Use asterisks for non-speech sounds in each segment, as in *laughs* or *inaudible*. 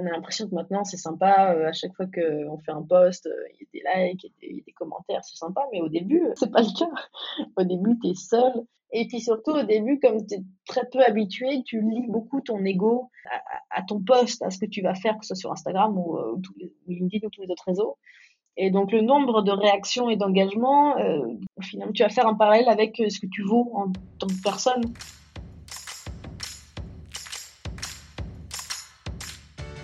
on a l'impression que maintenant c'est sympa, à chaque fois qu'on fait un post, il y a des likes, il y a des, commentaires, c'est sympa, mais au début, *laughs* c'est pas le cas. Au début, tu es seul. Et puis surtout, au début, comme tu es très peu habitué, tu lis beaucoup ton ego à, ton post, à ce que tu vas faire, que ce soit sur Instagram ou, les, LinkedIn ou tous les autres réseaux. Et donc le nombre de réactions et d'engagements, euh, finalement, tu vas faire un parallèle avec ce que tu vaux en tant que personne.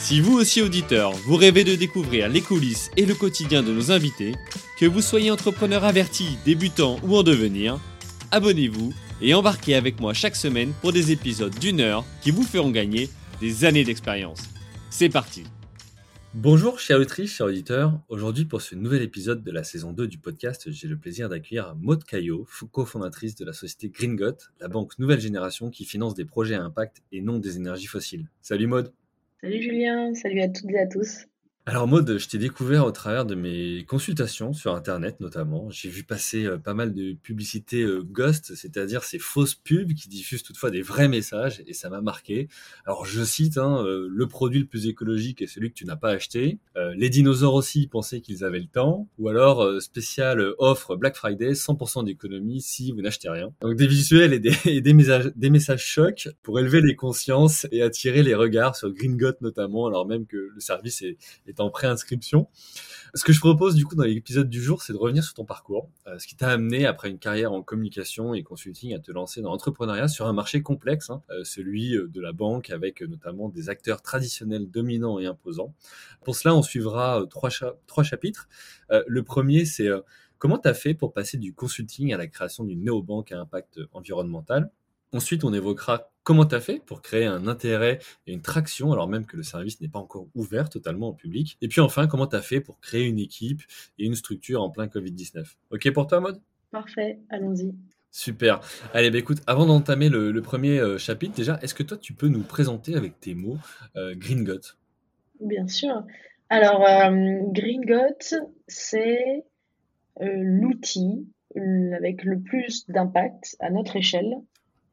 Si vous aussi auditeur, vous rêvez de découvrir les coulisses et le quotidien de nos invités, que vous soyez entrepreneur averti, débutant ou en devenir, abonnez-vous et embarquez avec moi chaque semaine pour des épisodes d'une heure qui vous feront gagner des années d'expérience. C'est parti Bonjour chère autrice, chers auditeurs. Aujourd'hui pour ce nouvel épisode de la saison 2 du podcast, j'ai le plaisir d'accueillir Maud Caillot, cofondatrice de la société Gringot, la banque nouvelle génération qui finance des projets à impact et non des énergies fossiles. Salut Maud Salut Julien, salut à toutes et à tous. Alors Maud, je t'ai découvert au travers de mes consultations sur Internet notamment. J'ai vu passer euh, pas mal de publicités euh, ghost, c'est-à-dire ces fausses pubs qui diffusent toutefois des vrais messages et ça m'a marqué. Alors je cite, hein, euh, le produit le plus écologique est celui que tu n'as pas acheté. les dinosaures aussi pensaient qu'ils avaient le temps. Ou alors spécial offre Black Friday, 100% d'économie si vous n'achetez rien. Donc des visuels *laughs* et des, messages, des messages chocs pour élever les consciences et attirer les regards sur Gringot notamment, alors même que le service est en préinscription. Ce que je propose du coup dans l'épisode du jour, c'est de revenir sur ton parcours, euh, ce qui t'a amené après une carrière en communication et consulting à te lancer dans l'entrepreneuriat sur un marché complexe, hein, euh, celui euh, de la banque avec notamment des acteurs traditionnels dominants et imposants. Pour cela, on suivra trois, trois chapitres. le premier, c'est comment tu as fait pour passer du consulting à la création d'une néobanque à impact environnemental? Ensuite, on évoquera comment tu as fait pour créer un intérêt et une traction alors même que le service n'est pas encore ouvert totalement au public? Et puis enfin, comment tu as fait pour créer une équipe et une structure en plein Covid-19. OK pour toi, Mode Parfait, allons-y. Super. Allez, bah écoute, avant d'entamer le, premier euh, chapitre, déjà, est-ce que toi, tu peux nous présenter avec tes mots euh, Gringot? Bien sûr. Alors, euh, Gringot, c'est l'outil avec le plus d'impact à notre échelle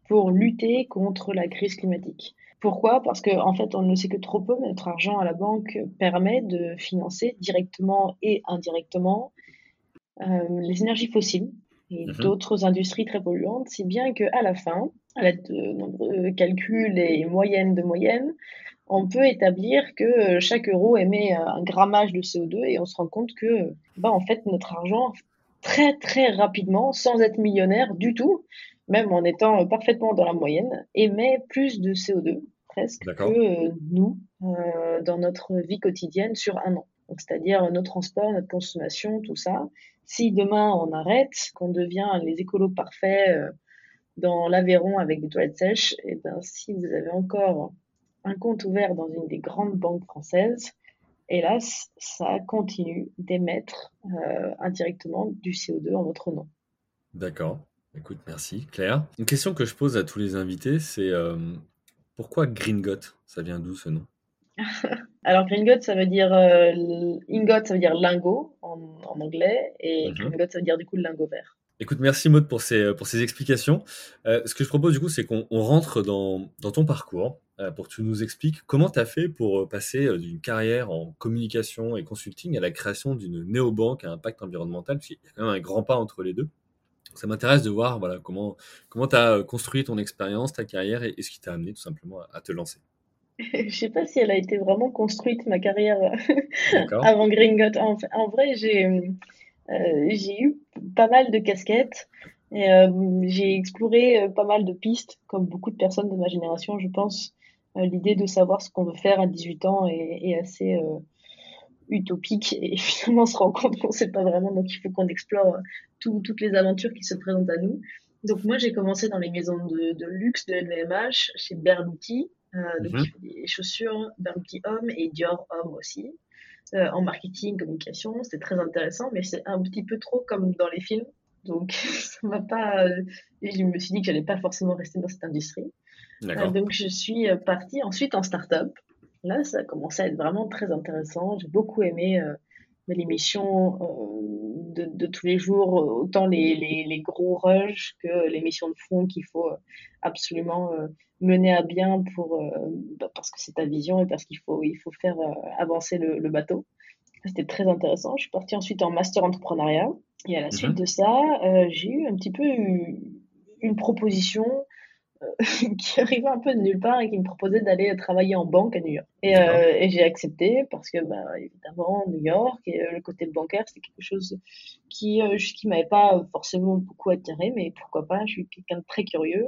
pour lutter contre la crise climatique. Pourquoi? Parce qu'en en fait, on ne le sait que trop peu, mais notre argent à la banque permet de financer directement et indirectement euh, les énergies fossiles et mhm. d'autres industries très polluantes, si bien qu'à la fin, à l'aide de nombreux calculs et moyennes de moyennes, on peut établir que chaque euro émet un grammage de CO2 et on se rend compte que, bah, en fait, notre argent, très très rapidement, sans être millionnaire du tout, même en étant parfaitement dans la moyenne, émet plus de CO2 presque que euh, nous euh, dans notre vie quotidienne sur un an. C'est-à-dire nos transports, notre consommation, tout ça. Si demain on arrête, qu'on devient les écolos parfaits euh, dans l'Aveyron avec des toilettes sèches, et eh ben si vous avez encore un compte ouvert dans une des grandes banques françaises, hélas, ça continue d'émettre indirectement du CO2 en votre nom. D'accord. Écoute, merci. Claire? Une question que je pose à tous les invités, c'est euh, pourquoi Gringot? Ça vient d'où ce nom? *laughs* Alors Gringot, ça veut dire euh, ingot, ça veut dire lingot en, anglais, et mhm. Gringot, ça veut dire du coup le lingot vert. Écoute, merci Maud pour ces, pour ces explications. Euh, ce que je propose du coup, c'est qu'on rentre dans, dans, ton parcours pour que tu nous expliques comment tu as fait pour passer d'une carrière en communication et consulting à la création d'une néobanque à impact environnemental, parce qu'il y a quand même un grand pas entre les deux ça m'intéresse de voir voilà, comment comment tu as euh, construit ton expérience, ta carrière et, ce qui t'a amené tout simplement à, te lancer. *laughs* Je sais pas si elle a été vraiment construite, ma carrière, *laughs* avant Gringot. En, en vrai, j'ai euh, eu pas mal de casquettes. Et, euh, j'ai exploré pas mal de pistes, comme beaucoup de personnes de ma génération, je pense. L'idée de savoir ce qu'on veut faire à 18 ans est, est assez utopique et *laughs* finalement on se rend compte qu'on ne sait pas vraiment, donc il faut qu'on explore euh, toutes les aventures qui se présentent à nous. Donc moi j'ai commencé dans les maisons de, luxe de LVMH, chez Berluti, euh, donc mhm. des chaussures Berluti homme et Dior homme aussi. en marketing, communication. C'était très intéressant, mais c'est un petit peu trop comme dans les films. Donc, *laughs* ça m'a pas. Et je me suis dit que j'allais pas forcément rester dans cette industrie. Donc, je suis partie ensuite en start-up. Là, ça a commencé à être vraiment très intéressant. J'ai beaucoup aimé l'émission de, de, tous les jours, autant les, les, les, gros rushs que les missions de fond qu'il faut absolument mener à bien pour, bah, parce que c'est ta vision et parce qu'il faut, il faut faire avancer le, le bateau. C'était très intéressant. Je suis partie ensuite en master entrepreneuriat. Et à la suite mhm. de ça, j'ai eu un petit peu une proposition *laughs* qui arrivait un peu de nulle part et qui me proposait d'aller travailler en banque à New York. Et, euh, et j'ai accepté parce que, bah, évidemment, New York et euh, le côté bancaire, c'est quelque chose qui euh, qui m'avait pas forcément beaucoup attiré, mais pourquoi pas, je suis quelqu'un de très curieux,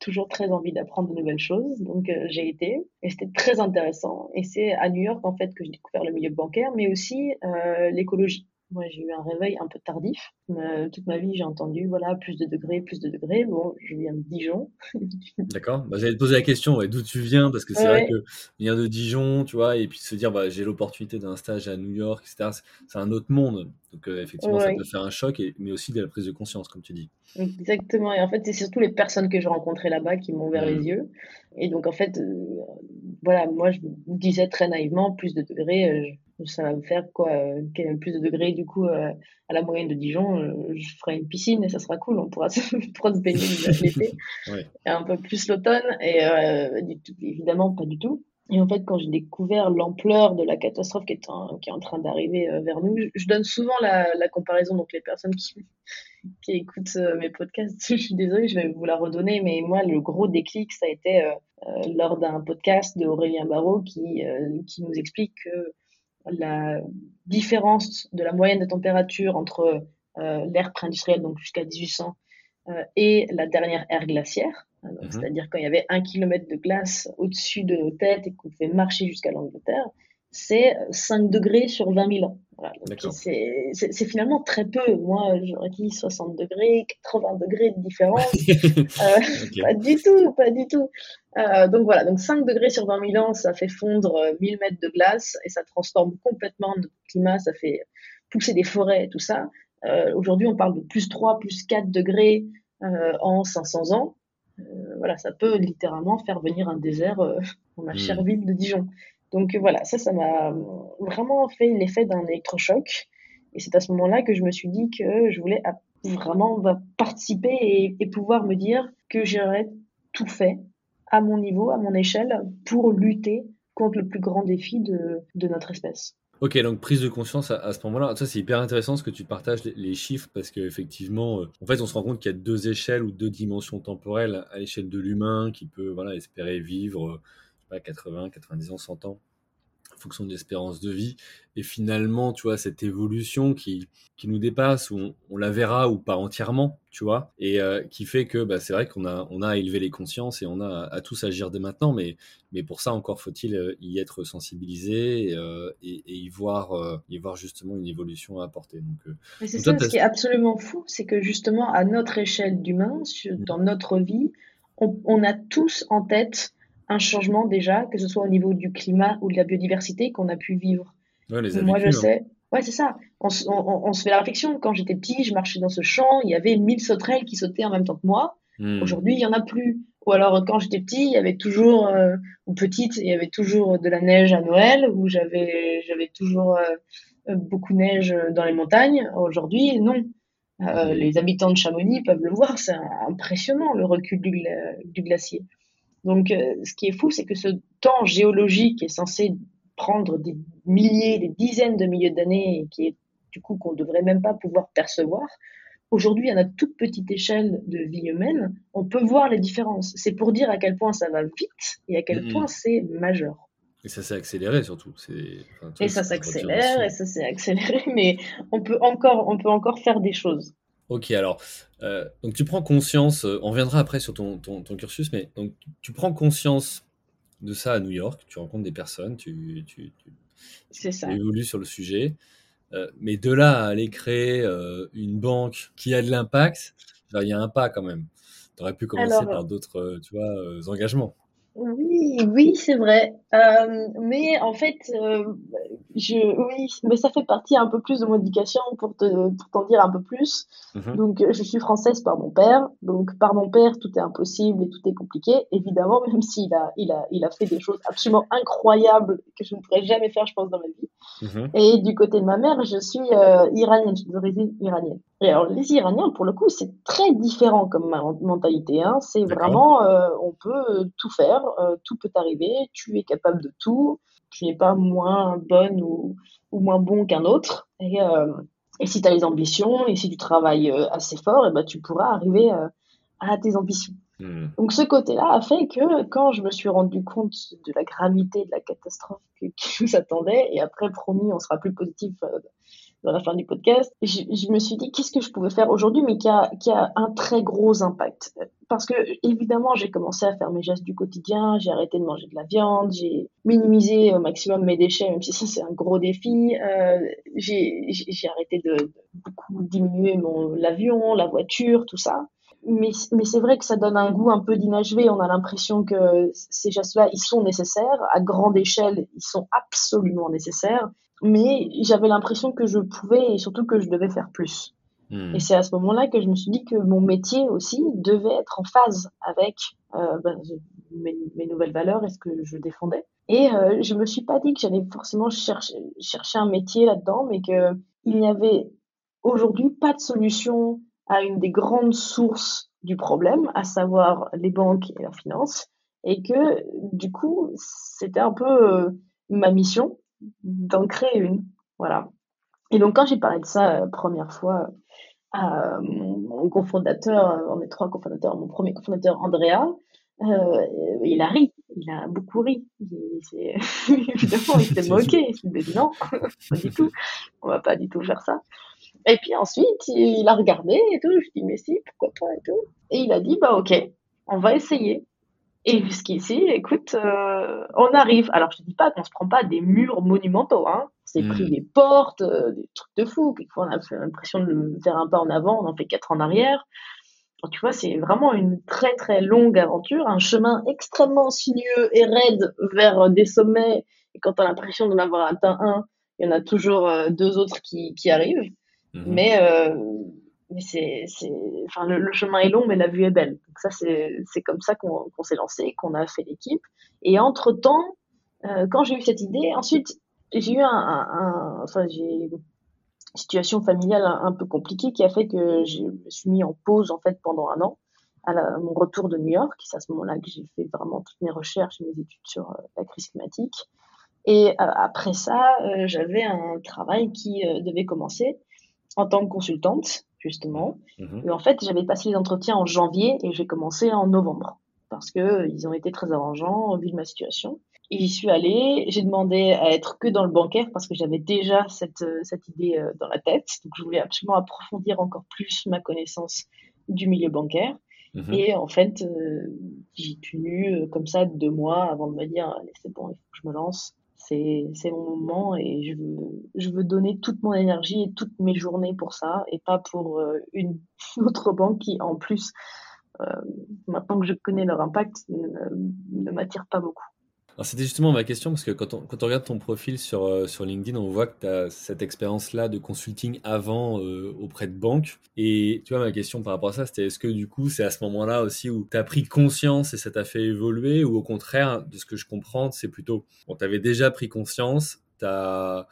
toujours très envie d'apprendre de nouvelles choses, donc j'ai été et c'était très intéressant. Et c'est à New York en fait que j'ai découvert le milieu bancaire, mais aussi l'écologie. Moi, j'ai eu un réveil un peu tardif. Euh, toute ma vie, j'ai entendu, voilà, plus de degrés, plus de degrés. Bon, je viens de Dijon. *laughs* D'accord. Bah, J'allais te poser la question, d'où tu viens, parce que c'est vrai que vient de Dijon, tu vois, et puis se dire, bah, j'ai l'opportunité d'un stage à New York, etc. C'est un autre monde. Donc, euh, effectivement, ça peut faire un choc, et, mais aussi de la prise de conscience, comme tu dis. Exactement. Et en fait, c'est surtout les personnes que j'ai rencontrées là-bas qui m'ont ouvert les mmh. yeux. Et donc, en fait, euh, voilà, moi, je me disais très naïvement, plus de degrés, ça va me faire quoi euh, plus de degrés du coup euh, à la moyenne de Dijon euh, je ferai une piscine et ça sera cool on pourra *laughs* se, pourra se baigner *laughs* l'été ouais. et un peu plus l'automne et évidemment pas du tout et en fait quand j'ai découvert l'ampleur de la catastrophe qui est en, qui est en train d'arriver vers nous je, donne souvent la, la, comparaison donc les personnes qui *laughs* qui écoutent mes podcasts je suis désolée je vais vous la redonner mais moi le gros déclic ça a été lors d'un podcast de Aurélien Barraud qui qui nous explique que la différence de la moyenne de température entre euh, l'ère pré-industrielle, donc jusqu'à 1800, euh, et la dernière ère glaciaire, mhm. c'est-à-dire quand il y avait un kilomètre de glace au-dessus de nos têtes et qu'on pouvait marcher jusqu'à l'Angleterre, c'est 5 degrés sur 20 000 ans. Voilà, c'est finalement très peu. Moi, j'aurais dit 60 degrés, 80 degrés de différence. *laughs* euh, Pas du tout, pas du tout. Euh, donc voilà, donc 5 degrés sur 20 000 ans, ça fait fondre 1000 euh, mètres de glace et ça transforme complètement notre climat, ça fait pousser des forêts et tout ça. Euh, Aujourd'hui, on parle de plus 3, plus 4 degrés euh, en 500 ans. Euh, voilà, ça peut littéralement faire venir un désert dans ma chère hmm. ville de Dijon. Donc voilà, ça, ça m'a vraiment fait l'effet d'un électrochoc. Et c'est à ce moment-là que je me suis dit que je voulais vraiment participer et, pouvoir me dire que j'aurais tout fait à mon niveau, à mon échelle, pour lutter contre le plus grand défi de, de notre espèce. Ok, donc prise de conscience à, ce moment-là. Ça, c'est hyper intéressant ce que tu partages les, chiffres parce qu'effectivement, euh, en fait, on se rend compte qu'il y a deux échelles ou deux dimensions temporelles à l'échelle de l'humain qui peut voilà, espérer vivre pas, 80, 90 ans, 100 ans, en fonction de l'espérance de vie. Et finalement, tu vois, cette évolution qui, qui nous dépasse, on, on la verra ou pas entièrement, tu vois, et euh, qui fait que bah, c'est vrai qu'on a, on a à élever les consciences et on a à, tous agir dès maintenant, mais, mais pour ça, encore faut-il euh, y être sensibilisé euh, et, et, y, voir, y voir justement une évolution à apporter. Donc, mais c'est ça, ce qui est absolument fou, c'est que justement, à notre échelle d'humain, dans notre vie, on, on a tous en tête un changement déjà, que ce soit au niveau du climat ou de la biodiversité qu'on a pu vivre. Moi, je hein. sais. Ouais, c'est ça. On, se fait la réflexion. Quand j'étais petit, je marchais dans ce champ, il y avait mille sauterelles qui sautaient en même temps que moi. Hmm. Aujourd'hui, il y en a plus. Ou alors, quand j'étais petit, il y avait toujours, euh, ou petite, il y avait toujours de la neige à Noël, où j'avais, j'avais toujours euh, beaucoup de neige dans les montagnes. Aujourd'hui, non. Euh, hmm. les habitants de Chamonix peuvent le voir, c'est impressionnant le recul du glacier. Donc, euh, ce qui est fou, c'est que ce temps géologique est censé prendre des milliers, des dizaines de milliers d'années, et qui est du coup qu'on ne devrait même pas pouvoir percevoir. Aujourd'hui, à notre toute petite échelle de vie humaine, on peut voir les différences. C'est pour dire à quel point ça va vite et à quel point c'est majeur. Et ça s'est accéléré surtout. et ça s'accélère, et ça s'est accéléré, *laughs* mais on peut, encore, on peut encore faire des choses. Ok, alors, euh, donc tu prends conscience, euh, on reviendra après sur ton, ton, cursus, mais donc tu prends conscience de ça à New York, tu rencontres des personnes, tu, tu, tu, évolues sur le sujet, euh, mais de là à aller créer une banque qui a de l'impact, il y a un pas quand même. Tu aurais pu commencer par d'autres tu vois, engagements. Oui, oui, c'est vrai. Euh, mais en fait, euh, je, oui, mais ça fait partie un peu plus de mon éducation pour te, pour t'en dire un peu plus. Mhm. Donc, euh, je suis française par mon père. Donc, par mon père, tout est impossible et tout est compliqué. Évidemment, *laughs* même s'il a, il a, il a fait des choses absolument incroyables que je ne pourrais jamais faire, je pense, dans ma vie. Mhm. Et du côté de ma mère, je suis euh, iranienne, je suis d'origine iranienne. Et alors, les Iraniens, pour le coup, c'est très différent comme mentalité. Hein. C'est vraiment, on peut tout faire, tout peut arriver, tu es capable de tout, tu n'es pas moins bonne ou, ou moins bon qu'un autre. Et, euh, et si tu as les ambitions et si tu travailles euh, assez fort, et ben, tu pourras arriver euh, à tes ambitions. Mhm. Donc ce côté-là a fait que quand je me suis rendu compte de la gravité de la catastrophe *laughs* qui nous attendait, et après promis on sera plus positif euh, dans la fin du podcast, je, me suis dit qu'est-ce que je pouvais faire aujourd'hui mais qui a, qui a un très gros impact. Parce que évidemment j'ai commencé à faire mes gestes du quotidien, j'ai arrêté de manger de la viande, j'ai minimisé au maximum mes déchets, même si ça c'est un gros défi. Euh, j'ai arrêté de, beaucoup diminuer l'avion, la voiture, tout ça mais, mais c'est vrai que ça donne un goût un peu d'inachevé. On a l'impression que ces gestes-là, ils sont nécessaires. À grande échelle, ils sont absolument nécessaires. Mais j'avais l'impression que je pouvais et surtout que je devais faire plus. Mhm. Et c'est à ce moment-là que je me suis dit que mon métier aussi devait être en phase avec euh, ben, mes, mes nouvelles valeurs et ce que je défendais. Et euh, je me suis pas dit que j'allais forcément chercher, chercher un métier là-dedans, mais que il n'y avait aujourd'hui pas de solution à une des grandes sources du problème, à savoir les banques et la finance, et que du coup, c'était un peu euh, ma mission d'en créer une. Voilà. Et donc, quand j'ai parlé de ça euh, première fois à mon, cofondateur, euh, on est trois cofondateurs, mon premier cofondateur, Andrea, euh, il a ri, il a beaucoup ri. *laughs* Évidemment, il s'est moqué. Il s'est dit non, pas du tout, on va pas du tout faire ça. Et puis ensuite, il a regardé et tout. Je dis, mais si, pourquoi pas et tout. Et il a dit, bah ok, on va essayer. Et jusqu'ici, écoute, euh, on arrive. Alors, je te dis pas qu'on se prend pas des murs monumentaux, hein. C'est pris des portes, euh, des trucs de fou. Quelquefois, on a l'impression de faire un pas en avant, on en fait quatre en arrière. Donc, tu vois, c'est vraiment une très très longue aventure, un chemin extrêmement sinueux et raide vers des sommets. Et quand on a l'impression d'en avoir atteint un, il y en a toujours euh, deux autres qui, qui arrivent. Mhm. Mais, euh, mais c'est, enfin, le, chemin est long, mais la vue est belle. Donc ça, c'est, c'est comme ça qu'on, qu'on s'est lancé, qu'on a fait l'équipe. Et entre temps, euh, quand j'ai eu cette idée, ensuite, j'ai eu un, un, enfin, j'ai situation familiale un, peu compliquée qui a fait que je me suis mis en pause, en fait, pendant un an, à, mon retour de New York. C'est à ce moment-là que j'ai fait vraiment toutes mes recherches et mes études sur euh, la crise climatique. Et euh, après ça, j'avais un travail qui devait commencer en tant que consultante, justement. Mhm. Et en fait, j'avais passé les entretiens en janvier et j'ai commencé en novembre parce que euh, ils ont été très arrangeants au vu de ma situation. Et j'y suis allée, j'ai demandé à être que dans le bancaire parce que j'avais déjà cette, euh, cette idée euh, dans la tête. Donc, je voulais absolument approfondir encore plus ma connaissance du milieu bancaire. Mhm. Et en fait, euh, j'ai tenu euh, comme ça deux mois avant de me dire, allez, c'est bon, il faut que je me lance. C'est, c'est mon moment et je veux, je veux donner toute mon énergie et toutes mes journées pour ça et pas pour euh, une *laughs* autre banque qui, en plus, euh, maintenant que je connais leur impact, ne, ne m'attire pas beaucoup. C'était justement ma question, parce que quand on, quand on regarde ton profil sur, euh, sur LinkedIn, on voit que tu as cette expérience-là de consulting avant euh, auprès de banques. Et tu vois, ma question par rapport à ça, c'était est-ce que du coup, c'est à ce moment-là aussi où tu as pris conscience et ça t'a fait évoluer, ou au contraire, de ce que je comprends, c'est plutôt, bon, tu avais déjà pris conscience, tu as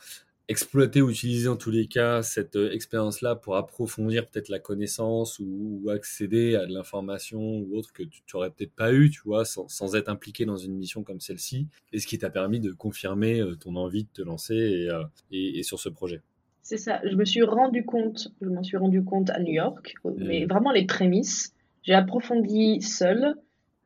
exploité ou utilisé en tous les cas cette euh, expérience-là pour approfondir peut-être la connaissance ou, ou accéder à de l'information ou autre que tu n'aurais peut-être pas eu, tu vois, sans, sans être impliqué dans une mission comme celle-ci, et ce qui t'a permis de confirmer euh, ton envie de te lancer et, euh, et, et sur ce projet. C'est ça. Je me suis rendu compte, je m'en suis rendu compte à New York, mais Mm. vraiment les prémices. J'ai approfondi seule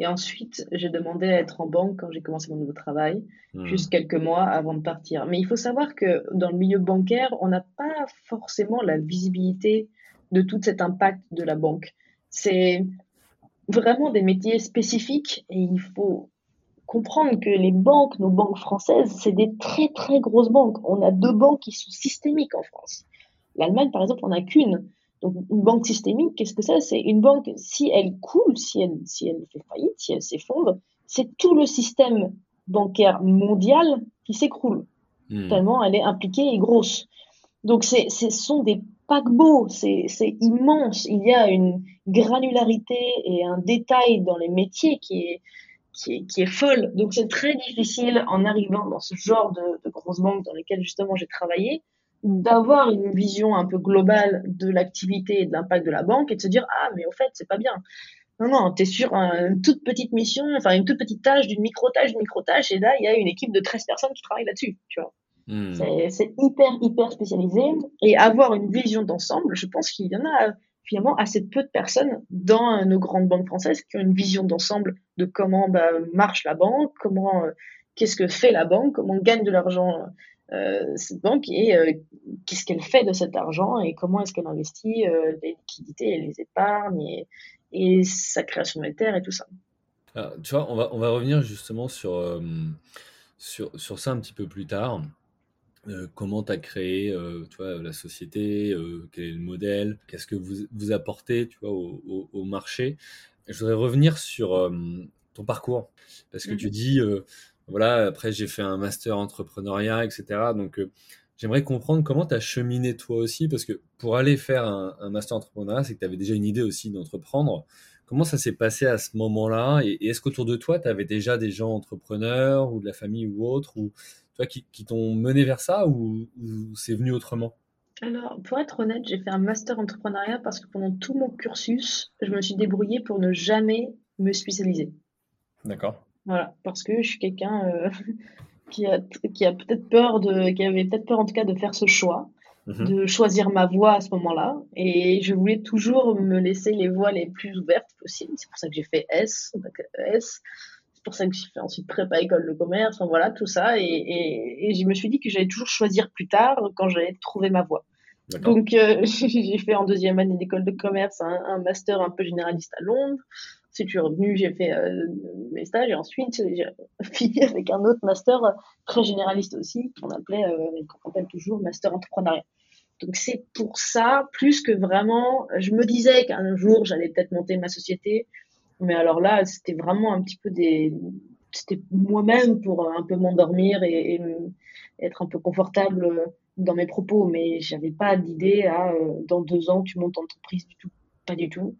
et ensuite j'ai demandé à être en banque quand j'ai commencé mon nouveau travail, Hmm. juste quelques mois avant de partir. Mais il faut savoir que dans le milieu bancaire, on n'a pas forcément la visibilité de tout cet impact de la banque. C'est vraiment des métiers spécifiques et il faut comprendre que les banques, nos banques françaises, c'est des très très grosses banques. On a deux banques qui sont systémiques en France. L'Allemagne, par exemple, on n'a qu'une. Donc, une banque systémique, qu'est-ce que c'est? C'est une banque, si elle coule, si elle, si elle fait faillite, si elle s'effondre, c'est tout le système bancaire mondial qui s'écroule. Hmm. Tellement elle est impliquée et grosse. Donc, ce sont des paquebots, c'est immense. Il y a une granularité et un détail dans les métiers qui est, qui est, qui est folle. Donc, c'est très difficile en arrivant dans ce genre de, de grosses banques dans lesquelles justement j'ai travaillé d'avoir une vision un peu globale de l'activité et de l'impact de la banque et de se dire ah mais au fait c'est pas bien non non tu es sur une toute petite mission enfin une toute petite tâche d'une micro tâche d'une micro tâche et là il y a une équipe de 13 personnes qui travaillent là-dessus tu vois Hmm. C'est hyper, hyper spécialisé. Et avoir une vision d'ensemble, je pense qu'il y en a finalement assez peu de personnes dans nos grandes banques françaises qui ont une vision d'ensemble de comment bah, marche la banque, comment, euh, qu'est-ce que fait la banque, comment gagne de l'argent cette banque et euh, qu'est-ce qu'elle fait de cet argent et comment est-ce qu'elle investit les liquidités et les épargnes et, et, sa création monétaire et tout ça. tu vois, on va, on va revenir justement sur, sur, sur ça un petit peu plus tard. Euh, comment tu as créé euh, tu vois, la société, euh, quel est le modèle, qu'est-ce que vous, vous apportez tu vois, au, au, marché. Je voudrais revenir sur ton parcours, parce que tu mmh dis, voilà, après j'ai fait un master entrepreneuriat, etc. Donc j'aimerais comprendre comment tu as cheminé toi aussi, parce que pour aller faire un, un master entrepreneuriat, c'est que tu avais déjà une idée aussi d'entreprendre. Comment ça s'est passé à ce moment-là? Et, est-ce qu'autour de toi, tu avais déjà des gens entrepreneurs ou de la famille ou autre ou qui, t'ont mené vers ça ou, c'est venu autrement? Alors, pour être honnête, j'ai fait un master entrepreneuriat parce que pendant tout mon cursus, je me suis débrouillée pour ne jamais me spécialiser. D'accord. Voilà, parce que je suis quelqu'un euh, *laughs* qui a, qui a peut-être peur de, qui avait peut-être peur en tout cas de faire ce choix, mhm. de choisir ma voie à ce moment-là. Et je voulais toujours me laisser les voies les plus ouvertes possibles. C'est pour ça que j'ai fait S, S c'est pour ça que j'ai fait ensuite prépa école de commerce, enfin, voilà, tout ça. Et, et, je me suis dit que j'allais toujours choisir plus tard quand j'allais trouver ma voie. Donc, euh, *laughs* j'ai fait en deuxième année d'école de commerce un, master un peu généraliste à Londres. Si tu es revenu, j'ai fait euh, mes stages et ensuite j'ai *laughs* fini avec un autre master très généraliste aussi, qu'on appelait, euh, qu'on appelle toujours master entrepreneuriat. Donc c'est pour ça, plus que vraiment, je me disais qu'un jour j'allais peut-être monter ma société, mais alors là, c'était vraiment un petit peu des. C'était moi-même pour un peu m'endormir et, être un peu confortable dans mes propos. Mais j'avais pas d'idée à euh, dans deux ans, tu montes entreprise du tout. Pas du tout.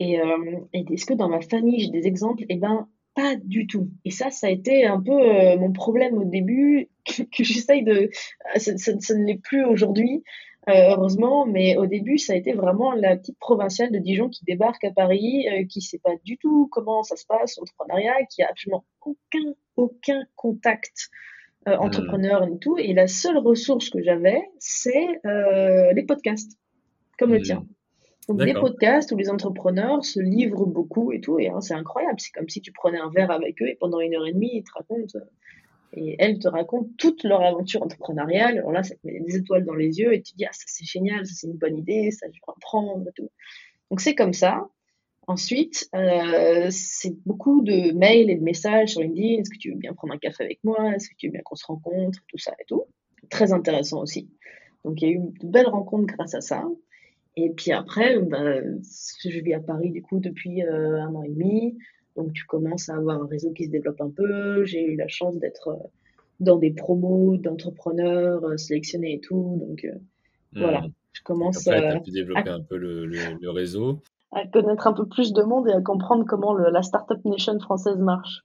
Et, euh, est-ce que dans ma famille, j'ai des exemples? Eh ben, pas du tout. Et ça, ça a été un peu euh, mon problème au début, *laughs* que, j'essaye de. Ça, ça ne l'est plus aujourd'hui. Euh, heureusement, mais au début, ça a été vraiment la petite provinciale de Dijon qui débarque à Paris, euh, qui sait pas du tout comment ça se passe, entrepreneuriat, qui a absolument aucun, aucun contact euh, hmm. entrepreneur et tout. Et la seule ressource que j'avais, c'est euh, les podcasts, comme le hmm. tien. Donc les podcasts où les entrepreneurs se livrent beaucoup et tout, et hein, c'est incroyable. C'est comme si tu prenais un verre avec eux et pendant une heure et demie, ils te racontent et elles te racontent toute leur aventure entrepreneuriale. Alors là, ça te met des étoiles dans les yeux et tu te dis, ah, ça c'est génial, ça c'est une bonne idée, ça je vais apprendre et tout. Donc c'est comme ça. Ensuite, euh, c'est beaucoup de mails et de messages sur LinkedIn. Est-ce que tu veux bien prendre un café avec moi? Est-ce que tu veux bien qu'on se rencontre? Tout ça et tout. Très intéressant aussi. Donc il y a eu de belles rencontres grâce à ça. Et puis après, bah, je vis à Paris du coup depuis euh, un an et demi. Donc tu commences à avoir un réseau qui se développe un peu. J'ai eu la chance d'être euh, dans des promos d'entrepreneurs euh, sélectionnés et tout. Donc euh, hmm. voilà, je commence à, développer un peu le, réseau. À connaître un peu plus de monde et à comprendre comment la Startup Nation française marche.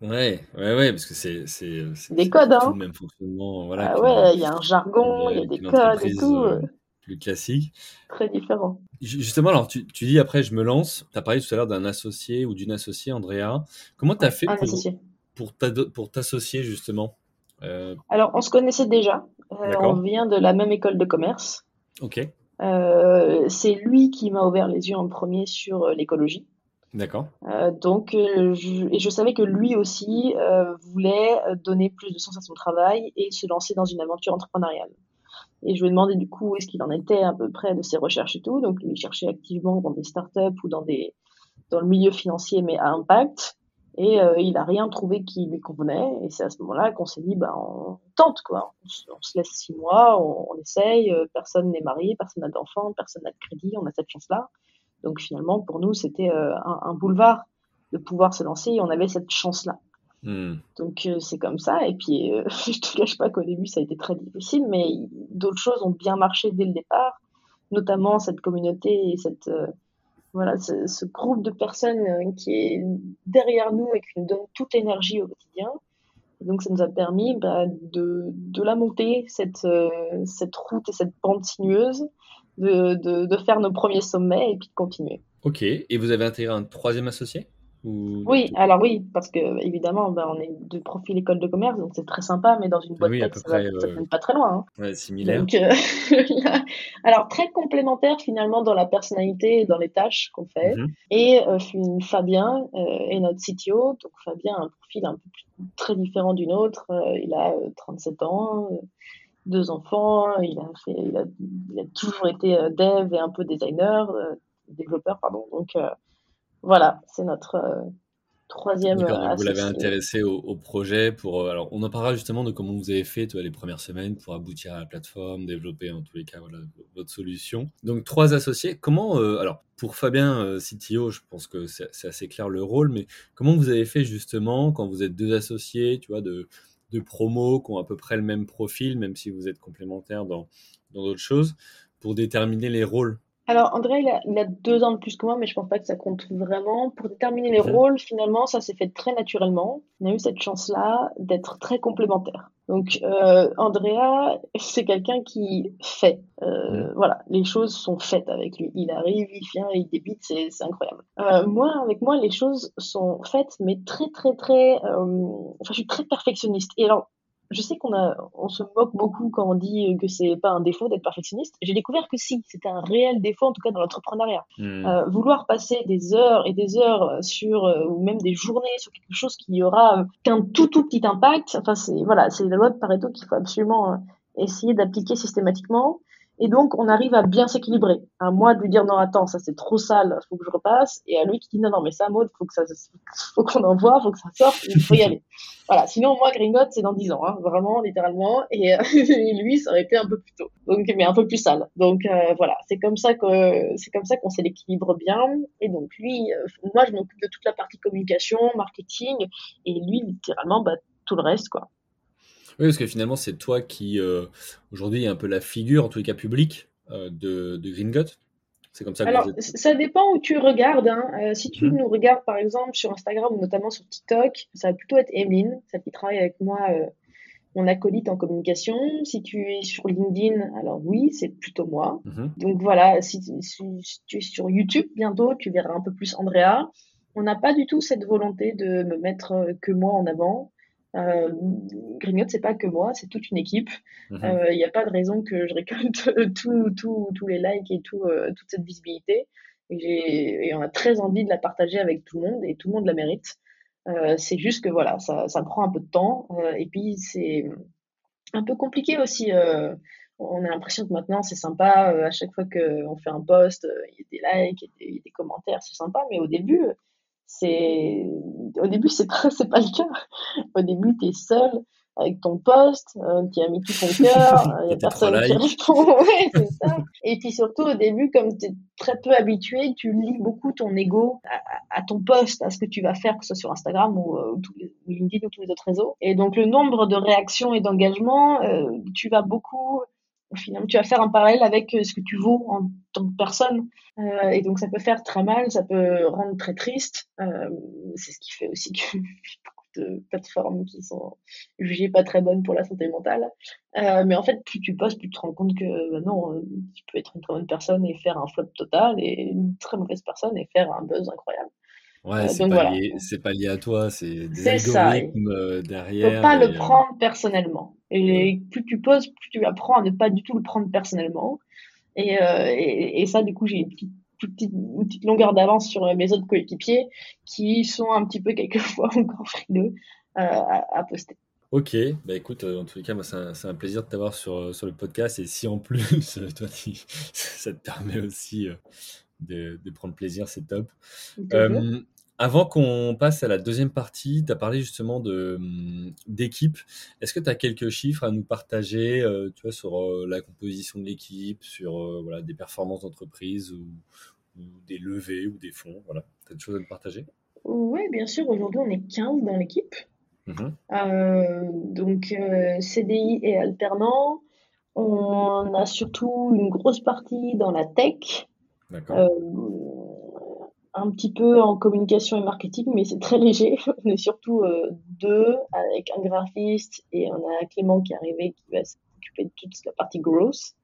Ouais, ouais, ouais, parce que c'est des codes, hein. Le même fonctionnement, voilà. Ah ouais, il y a un jargon, il y a des codes et tout classique. Très différent. Justement, alors tu, dis après, je me lance. Tu as parlé tout à l'heure d'un associé ou d'une associée, Andrea. Comment tu as fait pour, pour t'associer justement euh, Alors, on se connaissait déjà. Euh, on vient de la même école de commerce. Ok. Euh, c'est lui qui m'a ouvert les yeux en premier sur l'écologie. D'accord. donc, je, et je savais que lui aussi voulait donner plus de sens à son travail et se lancer dans une aventure entrepreneuriale. Et je lui ai demandé du coup est-ce qu'il en était à peu près de ses recherches et tout. Donc il cherchait activement dans des startups ou dans, des, dans le milieu financier, mais à impact. Et euh, il a rien trouvé qui lui convenait. Et c'est à ce moment-là qu'on s'est dit, bah, on tente, quoi. On, se laisse six mois, on, essaye. Euh, personne n'est marié, personne n'a d'enfant, personne n'a de crédit. On a cette chance-là. Donc finalement, pour nous, c'était euh, un, un, boulevard de pouvoir se lancer et on avait cette chance-là. Hmm. Donc euh, c'est comme ça. Et puis euh, *laughs* je te cache pas qu'au début ça a été très difficile, mais d'autres choses ont bien marché dès le départ, notamment cette communauté et cette euh, voilà ce, ce, groupe de personnes qui est derrière nous et qui nous donne toute l'énergie au quotidien. Et donc ça nous a permis bah, de, de la monter cette cette route et cette pente sinueuse, de, de, de faire nos premiers sommets et puis de continuer. Ok. Et vous avez intégré un troisième associé? Oui, alors oui, parce que évidemment, ben, on est de profil école de commerce, donc c'est très sympa, mais dans une boîte tech, ça, ne pas très loin. Hein. Ouais, similaire. Euh, *laughs* alors très complémentaire finalement dans la personnalité et dans les tâches qu'on fait. Mhm. Et euh, Fabien euh, est notre CTO, donc Fabien a un profil un peu plus, très différent d'une autre. il a 37 ans, deux enfants, il a fait, il a, il a toujours été dev et un peu designer, développeur, pardon. Donc voilà, c'est notre euh, troisième. vous l'avez intéressé au, projet pour. Euh, alors, on en parlera justement de comment vous avez fait toi, les premières semaines pour aboutir à la plateforme, développer en tous les cas voilà, votre solution. Donc, trois associés. Comment. Euh, alors, pour Fabien, CTO, je pense que c'est assez clair le rôle, mais comment vous avez fait justement quand vous êtes deux associés, tu vois, de, de promo qui ont à peu près le même profil, même si vous êtes complémentaires dans d'autres choses, pour déterminer les rôles? Alors, André, il a, deux ans de plus que moi, mais je pense pas que ça compte vraiment. Pour déterminer les rôles, finalement, ça s'est fait très naturellement. On a eu cette chance-là d'être très complémentaires. Donc, euh, Andrea, c'est quelqu'un qui fait. Euh, voilà, les choses sont faites avec lui. Il arrive, il vient, il débite, c'est incroyable. Euh, moi, avec moi, les choses sont faites, mais très, très, très. enfin, je suis très perfectionniste. Et alors, je sais qu'on a, on se moque beaucoup quand on dit que c'est pas un défaut d'être perfectionniste. J'ai découvert que si, c'était un réel défaut, en tout cas dans l'entrepreneuriat. Hmm. Euh, vouloir passer des heures et des heures sur, euh, ou même des journées sur quelque chose qui aura qu'un tout tout petit impact. Enfin, c'est voilà, c'est la loi de Pareto qu'il faut absolument euh, essayer d'appliquer systématiquement. Et donc, on arrive à bien s'équilibrer. À moi de lui dire non, attends, ça c'est trop sale, faut que je repasse. Et à lui qui dit non, non, mais ça, mode, faut que ça, faut qu'on envoie, faut que ça sorte, il faut y aller. *laughs* Voilà. Sinon, moi, Gringot, c'est dans 10 ans, hein, vraiment, littéralement. Et, euh, *laughs* lui, ça aurait été un peu plus tôt. Donc, mais un peu plus sale. Donc, euh, voilà. C'est comme ça que, c'est comme ça qu'on sait l'équilibre bien. Et donc, lui, euh, moi, je m'occupe de toute la partie communication, marketing. Et lui, littéralement, bah, tout le reste, quoi. Oui, parce que finalement, c'est toi qui, euh, aujourd'hui, est un peu la figure, en tous les cas publique, euh, de, de Green Gut. C'est comme ça que Alors, ça dépend où tu regardes. Hein. Euh, si tu mhm. nous regardes, par exemple, sur Instagram ou notamment sur TikTok, ça va plutôt être Emeline, celle qui travaille avec moi, mon acolyte en communication. Si tu es sur LinkedIn, alors oui, c'est plutôt moi. Mhm. Donc voilà, si, si, tu es sur YouTube bientôt, tu verras un peu plus Andrea. On n'a pas du tout cette volonté de me mettre que moi en avant. Euh, Grignote, c'est pas que moi, c'est toute une équipe. Il mhm. n'y euh, a pas de raison que je récolte *laughs* tous les likes et tout, euh, toute cette visibilité. Et, on a très envie de la partager avec tout le monde et tout le monde la mérite. Euh, c'est juste que voilà, ça, ça, prend un peu de temps. et puis c'est un peu compliqué aussi. on a l'impression que maintenant c'est sympa. à chaque fois qu'on fait un post, il y a des likes, il y a des commentaires, c'est sympa. Mais au début, c'est au début c'est pas c'est pas le cas. Au début tu es seul avec ton poste, euh, tu as mis tout ton *laughs* cœur, il y a personne qui répond. *laughs* ouais, c'est ça. Et puis surtout au début comme tu es très peu habitué, tu lis beaucoup ton ego à, ton poste, à ce que tu vas faire que ce soit sur Instagram ou, euh, ou LinkedIn ou tous les autres réseaux. Et donc le nombre de réactions et d'engagement, euh, tu vas beaucoup finalement, tu vas faire un parallèle avec euh, ce que tu vaux en tant que personne. Euh, et donc, ça peut faire très mal, ça peut rendre très triste. Euh, c'est ce qui fait aussi *laughs* que beaucoup de plateformes qui sont jugées pas très bonnes pour la santé mentale. Euh, mais en fait, plus tu postes, plus tu te rends compte que bah non, tu peux être une très bonne personne et faire un flop total, et une très mauvaise personne et faire un buzz incroyable. Ouais, c'est pas, lié, pas lié à toi, c'est des algorithmes ça. derrière. Faut pas le prendre personnellement. Et plus tu poses, plus tu apprends à ne pas du tout le prendre personnellement. Et, euh, et, ça, du coup, j'ai une petite, une petite longueur d'avance sur mes autres coéquipiers qui sont un petit peu quelquefois *laughs* encore frileux euh, à, à, poster. Ok, bah écoute, euh, en tous les cas, moi, c'est un, un, plaisir de t'avoir sur, sur le podcast. Et si en plus, *laughs* toi, *laughs* ça te permet aussi de, de prendre plaisir, c'est top. Euh, avant qu'on passe à la deuxième partie, tu as parlé justement de, hum, d'équipe. Est-ce que tu as quelques chiffres à nous partager euh, tu vois, sur euh, la composition de l'équipe, sur euh, voilà, des performances d'entreprise ou, ou, des levées ou des fonds voilà. Tu as des choses à nous partager? Oui, bien sûr. Aujourd'hui, on est 15 dans l'équipe. Mhm. Euh, donc, CDI et alternant. On a surtout une grosse partie dans la tech. D'accord. Un petit peu en communication et marketing, mais c'est très *laughs* léger. On est surtout euh, deux avec un graphiste et on a Clément qui est arrivé qui va s'occuper de toute la partie growth.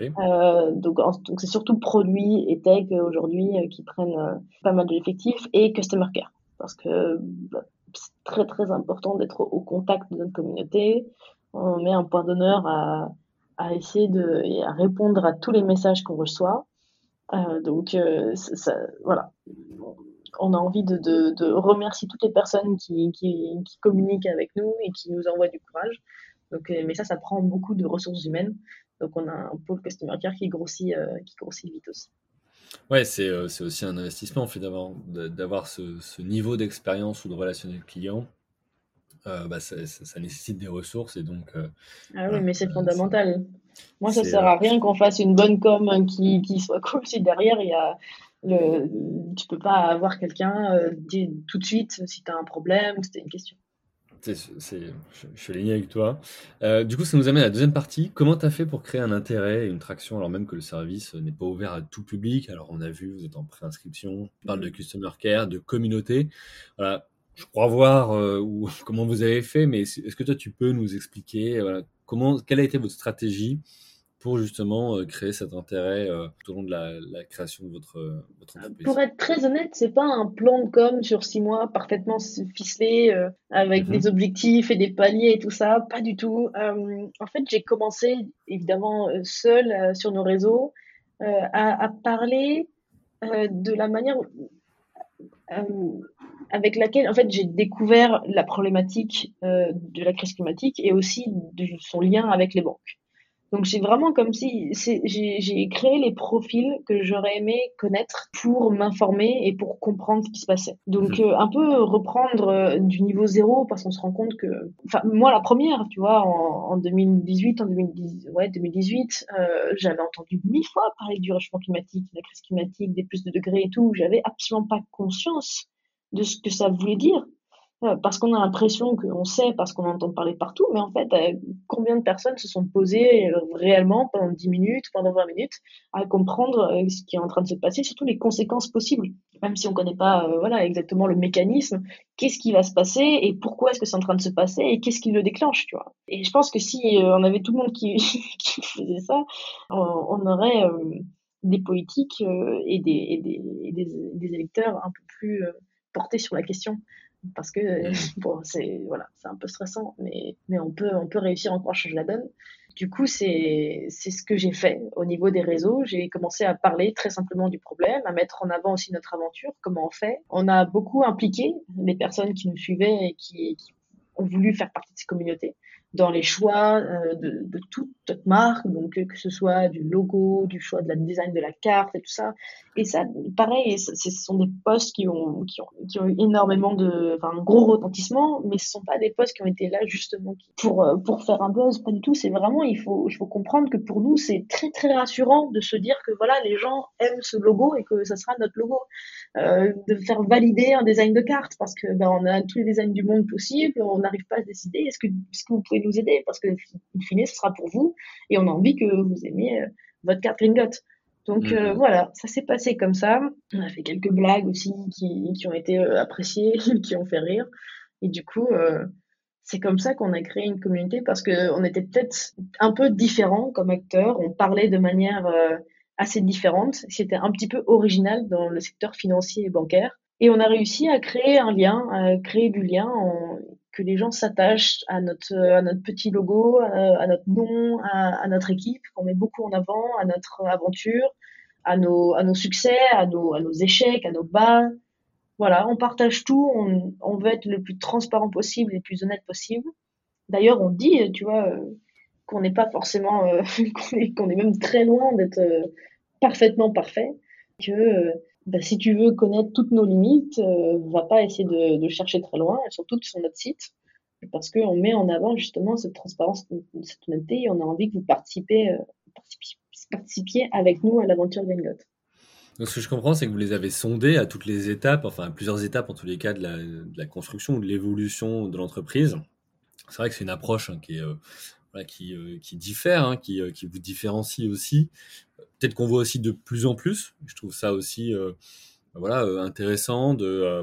Euh, donc, c'est surtout produits et tech euh, aujourd'hui qui prennent pas mal de l'effectif et customer care parce que bah, c'est très très important d'être au contact de notre communauté. On met un point d'honneur à, à essayer de et à répondre à tous les messages qu'on reçoit. Euh, donc euh, ça, ça- voilà, on a envie de, de, de remercier toutes les personnes qui, qui, qui communiquent avec nous et qui nous envoient du courage. Donc, euh, mais ça, ça prend beaucoup de ressources humaines. Donc, on a un pôle customer care qui grossit, qui grossit vite aussi. Ouais, c'est aussi un investissement en fait d'avoir ce, ce niveau d'expérience ou de relation avec le client. Bah, ça, ça- nécessite des ressources et donc Ah oui, voilà, mais c'est fondamental. Moi, ça sert euh, à rien qu'on fasse une bonne com qui, qui soit *laughs* cool si derrière, il y a le, tu peux pas avoir quelqu'un euh, tout de suite si tu as un problème ou si tu une question. je, je suis aligné avec toi. Euh, du coup, ça nous amène à la deuxième partie. Comment tu as fait pour créer un intérêt et une traction alors même que le service n'est pas ouvert à tout public? Alors, on a vu, vous êtes en préinscription, on parle de Mhm. customer care, de communauté. Voilà, je crois voir euh, *laughs* comment vous avez fait, mais est- est-ce que toi, tu peux nous expliquer voilà, comment, quelle a été votre stratégie pour justement euh, créer cet intérêt euh, tout au long de la, la création de votre, euh, votre entreprise? Pour être très honnête, c'est pas un plan de com sur six mois parfaitement ficelé euh, avec Mhm. des objectifs et des paliers et tout ça, pas du tout. En fait, j'ai commencé évidemment seule sur nos réseaux à, à parler de la manière euh, avec laquelle en fait j'ai découvert la problématique euh, de la crise climatique et aussi de son lien avec les banques. Donc c'est vraiment comme si j'ai j'ai créé les profils que j'aurais aimé connaître pour m'informer et pour comprendre ce qui se passait. Donc Mhm. euh, un peu reprendre euh, du niveau zéro parce qu'on se rend compte que, enfin moi la première, tu vois, en, en 2018, en 2010, ouais 2018, euh, j'avais entendu mille fois parler du réchauffement climatique, de la crise climatique, des plus de degrés et tout. J'avais absolument pas conscience de ce que ça voulait dire. Euh, parce qu'on a l'impression qu'on sait, parce qu'on entend parler partout, mais en fait, euh, combien de personnes se sont posées euh, réellement pendant 10 minutes, pendant 20 minutes, à comprendre ce qui est en train de se passer, surtout les conséquences possibles, même si on ne connaît pas voilà, exactement le mécanisme, qu'est-ce qui va se passer et pourquoi est-ce que c'est en train de se passer et qu'est-ce qui le déclenche, tu vois. Et je pense que si on avait tout le monde qui, *laughs* faisait ça, on, aurait des politiques et, des, électeurs un peu plus portés sur la question parce que *laughs* bon, c'est voilà, c'est un peu stressant, mais, mais on, peut, on peut réussir encore à changer la donne. Du coup, c'est ce que j'ai fait au niveau des réseaux. J'ai commencé à parler très simplement du problème, à mettre en avant aussi notre aventure, comment on fait. On a beaucoup impliqué les personnes qui nous suivaient et qui, qui ont voulu faire partie de ces communautés dans les choix euh, de, de, toute marque, donc que ce soit du logo, du choix de la design de la carte et tout ça. Et ça, pareil, ce sont des posts qui ont, qui ont, qui ont eu énormément de, enfin, gros retentissement, mais ce sont pas des posts qui ont été là justement pour, pour faire un buzz, pas du tout. C'est vraiment, il faut, il faut comprendre que pour nous, c'est très très rassurant de se dire que voilà, les gens aiment ce logo et que ça sera notre logo. Euh, de faire valider un design de carte parce que ben, on a tous les designs du monde possible, on n'arrive pas à se décider. Est-ce que, est-ce que vous pouvez nous aider Parce que, in fine, ce sera pour vous et on a envie que vous aimiez euh, votre carte Gringot. Donc euh, Mhm. voilà, ça s'est passé comme ça. On a fait quelques blagues aussi qui, qui ont été euh, appréciées, *laughs* qui ont fait rire. Et du coup, euh, c'est comme ça qu'on a créé une communauté parce qu'on était peut-être un peu différents comme acteurs. On parlait de manière euh, assez différente. C'était un petit peu original dans le secteur financier et bancaire. Et on a réussi à créer un lien, à créer du lien, en, que les gens s'attachent à notre, petit logo, à, à notre nom, à, notre équipe, qu'on met beaucoup en avant, à notre aventure, à nos, succès, à nos, échecs, à nos bas. Voilà, on partage tout, on, veut être le plus transparent possible le plus honnête possible. D'ailleurs, on dit, tu vois, euh, qu'on n'est pas forcément, euh, *laughs* qu'on est, même très loin d'être euh, parfaitement parfait, que euh, bah, si tu veux connaître toutes nos limites, euh, va pas essayer de, chercher très loin, elles sont toutes sur notre site, parce qu'on met en avant justement cette transparence, cette honnêteté, et on a envie que vous participiez, participiez, participiez avec nous à l'aventure Gringot. Donc, ce que je comprends, c'est que vous les avez sondés à toutes les étapes, enfin à plusieurs étapes en tous les cas de la, de la construction ou de l'évolution de l'entreprise. C'est vrai que c'est une approche hein, qui, est, euh, voilà, qui, euh, qui, diffère, hein, qui, euh, qui, vous différencie aussi. Peut-être qu'on voit aussi de plus en plus. Je trouve ça aussi voilà, intéressant de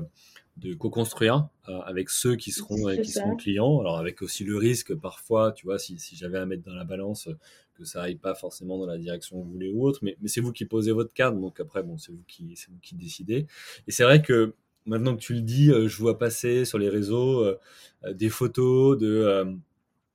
de co-construire avec ceux qui seront, qui seront clients. Alors avec aussi le risque parfois, tu vois, si, si j'avais à mettre dans la balance que ça aille pas forcément dans la direction que vous voulez ou autre, mais, mais c'est vous qui posez votre cadre, donc après bon, c'est vous qui c'est vous qui décidez. Et c'est vrai que maintenant que tu le dis, je vois passer sur les réseaux des photos de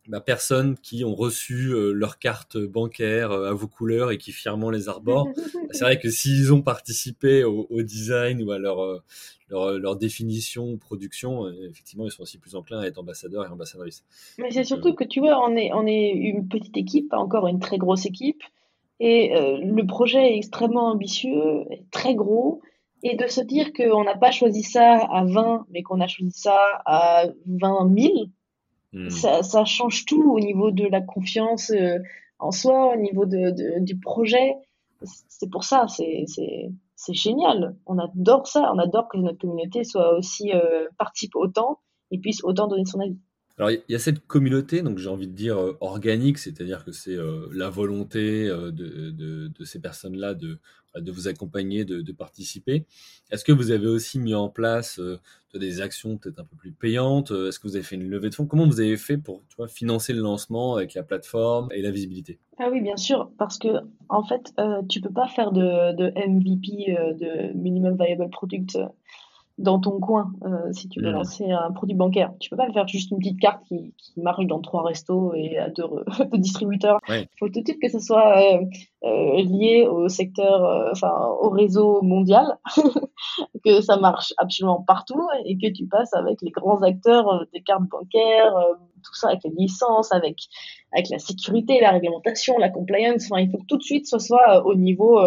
bah, personnes qui ont reçu euh, leur carte bancaire euh, à vos couleurs et qui fièrement les arborent. *laughs* c'est vrai que s'ils ont participé au, design ou à leur, euh, leur, leur, définition ou production, effectivement, ils sont aussi plus enclins à être ambassadeurs et ambassadrices. Mais c'est surtout que tu vois, on est, on est une petite équipe, pas encore une très grosse équipe, et le projet est extrêmement ambitieux, très gros. Et de se dire qu'on n'a pas choisi ça à 20, mais qu'on a choisi ça à 20 000, Hmm. Ça, ça, change tout au niveau de la confiance euh, en soi, au niveau de, de du projet. C'est pour ça, c'est génial. On adore ça. On adore que notre communauté soit aussi euh, participe autant et puisse autant donner son avis. Alors, il y a cette communauté, donc j'ai envie de dire euh, organique, c'est-à-dire que c'est euh, la volonté euh, de, de, de, ces personnes-là de, de vous accompagner, de, participer. Est-ce que vous avez aussi mis en place des actions peut-être un peu plus payantes Est-ce que vous avez fait une levée de fonds? Comment vous avez fait pour financer le lancement avec la plateforme et la visibilité? Ah oui, bien sûr, parce que en fait, tu peux pas faire de MVP, de Minimum Viable Product dans ton coin euh, si tu veux mm. lancer un produit bancaire. Tu peux pas faire juste une petite carte qui, qui marche dans trois restos et à deux, *laughs* distributeurs. Il faut tout de suite que ce soit euh, euh, lié au secteur, enfin au réseau mondial, *laughs* que ça marche absolument partout et que tu passes avec les grands acteurs des cartes bancaires, tout ça avec les licences, avec avec la sécurité, la réglementation, la compliance. Enfin, il faut que tout de suite ce soit au niveau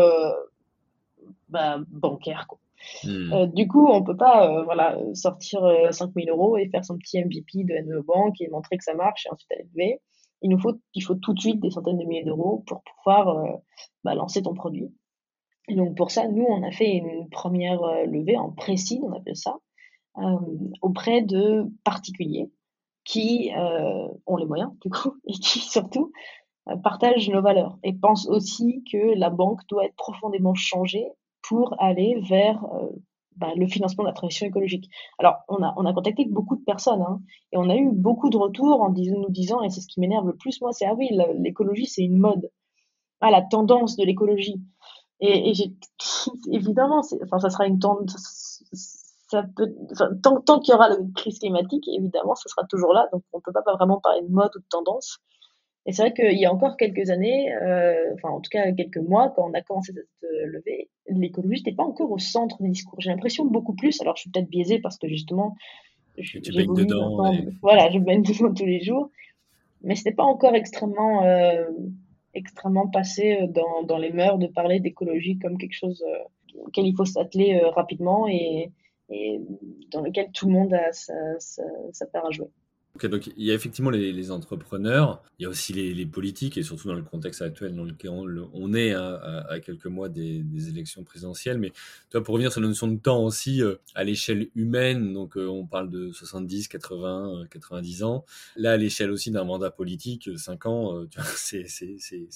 bah, bancaire. Quoi. Hmm. Euh, du coup, on peut pas euh, voilà, sortir 5000 euh, euros et faire son petit MVP de NE Bank et montrer que ça marche et ensuite aller lever. Il nous faut, il faut tout de suite des centaines de milliers d'euros pour pouvoir bah, lancer ton produit. Et donc pour ça, nous, on a fait une première levée en précis, on appelle ça, auprès de particuliers qui ont les moyens, du coup, *laughs* et qui surtout partagent nos valeurs et pensent aussi que la banque doit être profondément changée pour aller vers euh, bah, le financement de la transition écologique. Alors, on a, on a contacté beaucoup de personnes hein, et on a eu beaucoup de retours en nous disant, et c'est ce qui m'énerve le plus, moi, c'est ah oui, l'écologie, c'est une mode. Ah, la tendance de l'écologie. Et, *laughs* évidemment, enfin, ça sera une tendance, ça peut, tant, tant qu'il y aura la crise climatique, évidemment, ça sera toujours là. Donc, on ne peut pas vraiment parler de mode ou de tendance. Et c'est vrai qu'il y a encore quelques années, euh, enfin en tout cas quelques mois, quand on a commencé cette levée, l'écologie n'était pas encore au centre des discours. J'ai l'impression beaucoup plus, alors je suis peut-être biaisée parce que justement, je, tu baignes dedans. Voilà, je baigne *laughs* dedans tous les jours, mais c'était pas encore extrêmement, euh, extrêmement passé dans, dans, les mœurs de parler d'écologie comme quelque chose euh, auquel il faut s'atteler euh, rapidement et, et, dans lequel tout le monde a sa, sa, sa part à jouer donc il y a effectivement les, entrepreneurs, il y a aussi les, politiques, et surtout dans le contexte actuel dans lequel on, est hein, à, quelques mois des, élections présidentielles. Mais toi, pour revenir sur la notion de temps aussi, euh, à l'échelle humaine, donc euh, on parle de 70, 80, 90 ans. Là, à l'échelle aussi d'un mandat politique, 5 euh, ans, *laughs* c'est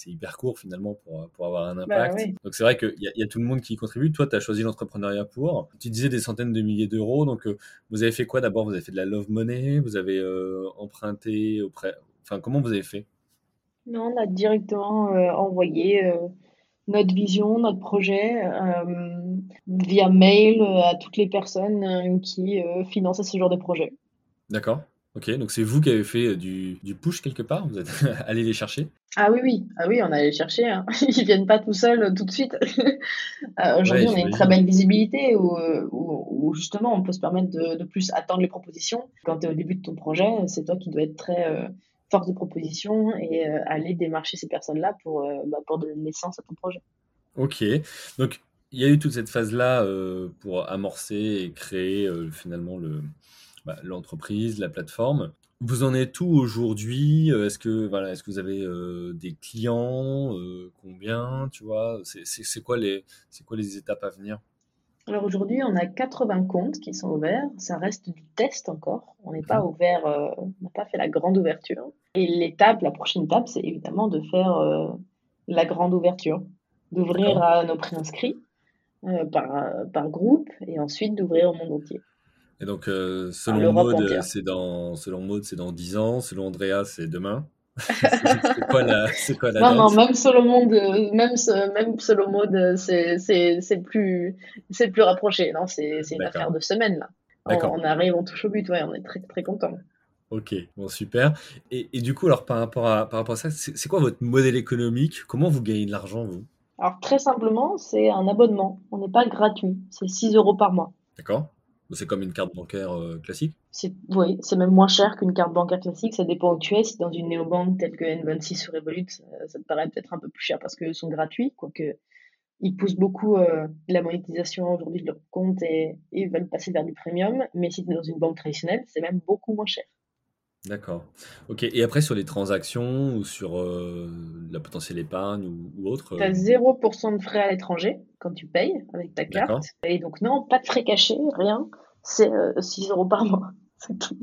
hyper court finalement pour, pour avoir un bah impact. Donc c'est vrai qu'il y, y, a tout le monde qui contribue. Toi, tu as choisi l'entrepreneuriat pour. Tu disais des centaines de milliers d'euros. Donc vous avez fait quoi d'abord? Vous avez fait de la love money Vous avez euh, emprunté auprès Enfin, comment vous avez fait? Non, on a directement euh, envoyé euh, notre vision, notre projet via mail à toutes les personnes qui finançaient ce genre de projet. D'accord. Ok, donc c'est vous qui avez fait du, du, push quelque part Vous êtes *laughs* allé les chercher? Ah oui, oui, ah oui, on a allé les chercher. Hein. *laughs* Ils viennent pas tout seuls tout de suite. *laughs* Aujourd'hui, on a une très belle visibilité où, où, justement on peut se permettre de, de plus attendre les propositions. Quand tu es au début de ton projet, c'est toi qui dois être très euh, force de proposition et euh, aller démarcher ces personnes-là pour, euh, bah, pour donner naissance à ton projet. Ok, donc il y a eu toute cette phase-là pour amorcer et créer finalement le, bah, l'entreprise, la plateforme. Vous en êtes où aujourd'hui? Est-ce que voilà, est-ce que vous avez euh, des clients euh, Combien Tu vois? C'est quoi les c'est quoi les étapes à venir? Alors aujourd'hui, on a 80 comptes qui sont ouverts. Ça reste du test encore. On n'est pas mhm. ouvert, euh, on n'a pas fait la grande ouverture. Et l'étape, la prochaine étape, c'est évidemment de faire la grande ouverture, d'ouvrir à nos préinscrits par, par groupe et ensuite d'ouvrir au monde entier. Et donc, euh, selon Maud, c'est dans, selon Maud, c'est dans 10 ans. Selon Andrea, c'est demain. *laughs* c'est quoi la, c'est quoi la non, non, même selon Maud, même, même selon Maud, c'est, c'est, c'est plus, c'est plus rapproché. Non, c'est, c'est une affaire de semaine, là. On, on, arrive, on touche au but, ouais, on est très, très content. Ok, bon, super. Et, et, du coup, alors, par rapport à, par rapport à ça, c'est, c'est quoi votre modèle économique? Comment vous gagnez de l'argent, vous? Alors, très simplement, c'est un abonnement. On n'est pas gratuit. C'est 6 euros par mois. D'accord. C'est comme une carte bancaire euh, classique Oui, c'est même moins cher qu'une carte bancaire classique. Ça dépend où tu es. Si dans une néobanque telle que N26 ou Revolut, ça, te paraît peut-être un peu plus cher parce qu'ils sont gratuits, quoique ils poussent beaucoup euh, la monétisation aujourd'hui de leur compte et, ils veulent passer vers du premium. Mais si tu es dans une banque traditionnelle, c'est même beaucoup moins cher. D'accord. Ok. Et après, sur les transactions ou sur euh, la potentielle épargne ou, autre Tu as 0% de frais à l'étranger quand tu payes avec ta carte. Et donc, non, pas de frais cachés, rien c'est 6 euh, euros par mois. *laughs* C'est tout.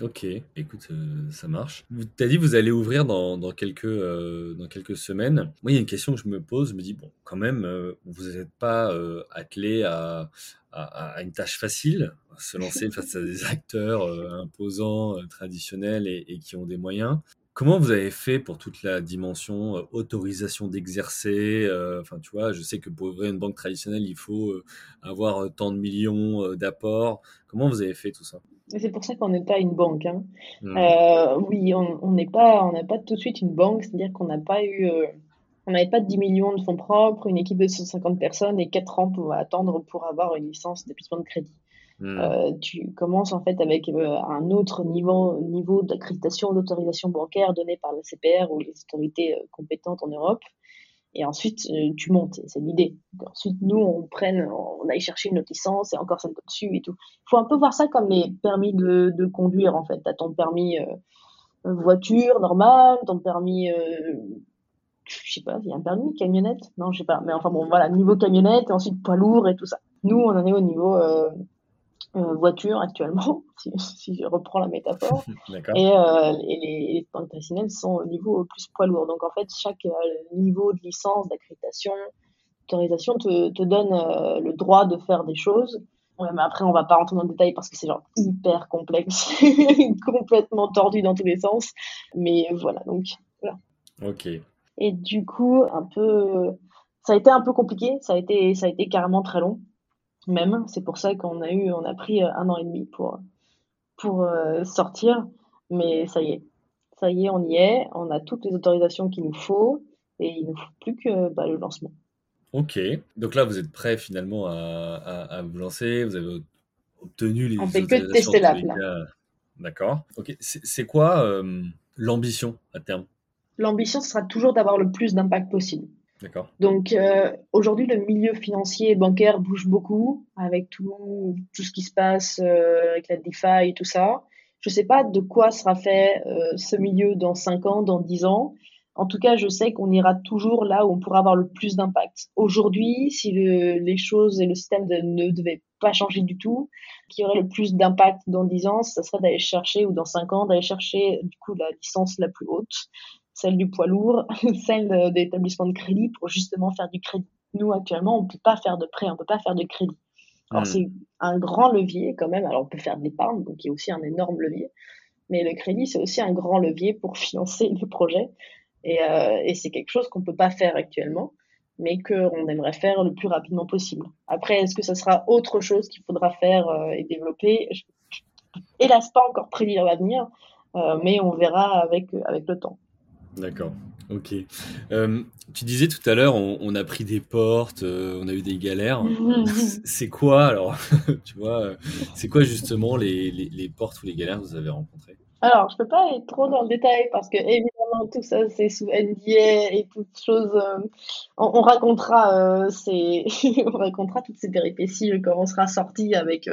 Ok, écoute, euh, ça marche. Tu as dit que vous allez ouvrir dans, quelques, euh, dans quelques semaines. Moi, il y a une question que je me pose. Je me dis, bon, quand même, vous n'êtes pas attelé à, à, une tâche facile, se lancer *laughs* face à des acteurs imposants, traditionnels et, qui ont des moyens. Comment vous avez fait pour toute la dimension euh, autorisation d'exercer euh, Enfin, tu vois, je sais que pour ouvrir une banque traditionnelle, il faut euh, avoir tant de millions d'apports. Comment vous avez fait tout ça? C'est pour ça qu'on n'est pas une banque. Hein. Mmh. oui, on n'est pas, on n'a pas tout de suite une banque, c'est-à-dire qu'on n'a pas eu, on n'avait pas 10 millions de fonds propres, une équipe de 150 personnes et 4 ans pour attendre pour avoir une licence d'établissement de crédit. Hmm. Euh, tu commences en fait avec euh, un autre niveau, niveau d'accréditation, d'autorisation bancaire donné par la CPR ou les autorités euh, compétentes en Europe. Et ensuite, tu montes, c'est l'idée. Ensuite, nous, on prenne, on aille chercher notre licence et encore celle dessus et tout. Il faut un peu voir ça comme les permis de, conduire, en fait. Tu as ton permis voiture normal, ton permis, je sais pas, il y a un permis camionnette? Non, je sais pas. Mais enfin bon, voilà, niveau camionnette et ensuite poids lourd et tout ça. Nous, on en est au niveau euh, voiture actuellement, *laughs* si, je reprends la métaphore. *laughs* et, euh, et, les, les traditionnelles sont au niveau plus poids lourd. Donc en fait, chaque euh, niveau de licence, d'accréditation, d'autorisation te, te donne euh, le droit de faire des choses. Ouais, mais après, on va pas rentrer dans le détail parce que c'est genre hyper complexe, *laughs* complètement tordu dans tous les sens. Mais voilà, donc voilà. Ok. Et du coup, un peu, ça a été un peu compliqué. Ça a été, ça a été carrément très long même. C'est pour ça qu'on a eu, on a pris euh, un an et demi pour, pour euh, sortir. Mais ça y est, ça y est, on y est. On a toutes les autorisations qu'il nous faut et il ne faut plus que bah, le lancement. Ok, donc là vous êtes prêt finalement à, à, vous lancer, vous avez obtenu les On fait que tester l'app D'accord. Ok, c'est quoi euh, l'ambition à terme? L'ambition, ce sera toujours d'avoir le plus d'impact possible. Donc euh, aujourd'hui, le milieu financier et bancaire bouge beaucoup avec tout, tout ce qui se passe euh, avec la DeFi et tout ça. Je ne sais pas de quoi sera fait euh, ce milieu dans 5 ans, dans 10 ans. En tout cas, je sais qu'on ira toujours là où on pourra avoir le plus d'impact. Aujourd'hui, si le, les choses et le système ne devaient pas changer du tout, qui aurait le plus d'impact dans 10 ans, ce serait d'aller chercher, ou dans 5 ans, d'aller chercher du coup la licence la plus haute celle du poids lourd, *laughs* celle d'établissement de crédit pour justement faire du crédit. Nous, actuellement, on ne peut pas faire de prêt, on ne peut pas faire de crédit. Alors, hmm. c'est un grand levier quand même. Alors, on peut faire de l'épargne, donc il y a aussi un énorme levier. Mais le crédit, c'est aussi un grand levier pour *laughs* financer le projet. Et, euh, et c'est quelque chose qu'on ne peut pas faire actuellement, mais qu'on aimerait faire le plus rapidement possible. Après, est-ce que ça sera autre chose qu'il faudra faire euh, et développer? Je, Hélas, pas encore prédire l'avenir, euh, mais on verra avec, avec le temps. D'accord. Ok. Euh, tu disais tout à l'heure, on, a pris des portes, euh, on a eu des galères. *laughs* c'est quoi alors *laughs* Tu vois, euh, c'est quoi justement les, les, portes ou les galères que vous avez rencontrées? Alors, je peux pas être trop dans le détail parce que évidemment tout ça c'est sous NDA et toutes choses. On, on, racontera, c'est, *laughs* on racontera toutes ces péripéties quand on sera sorti avec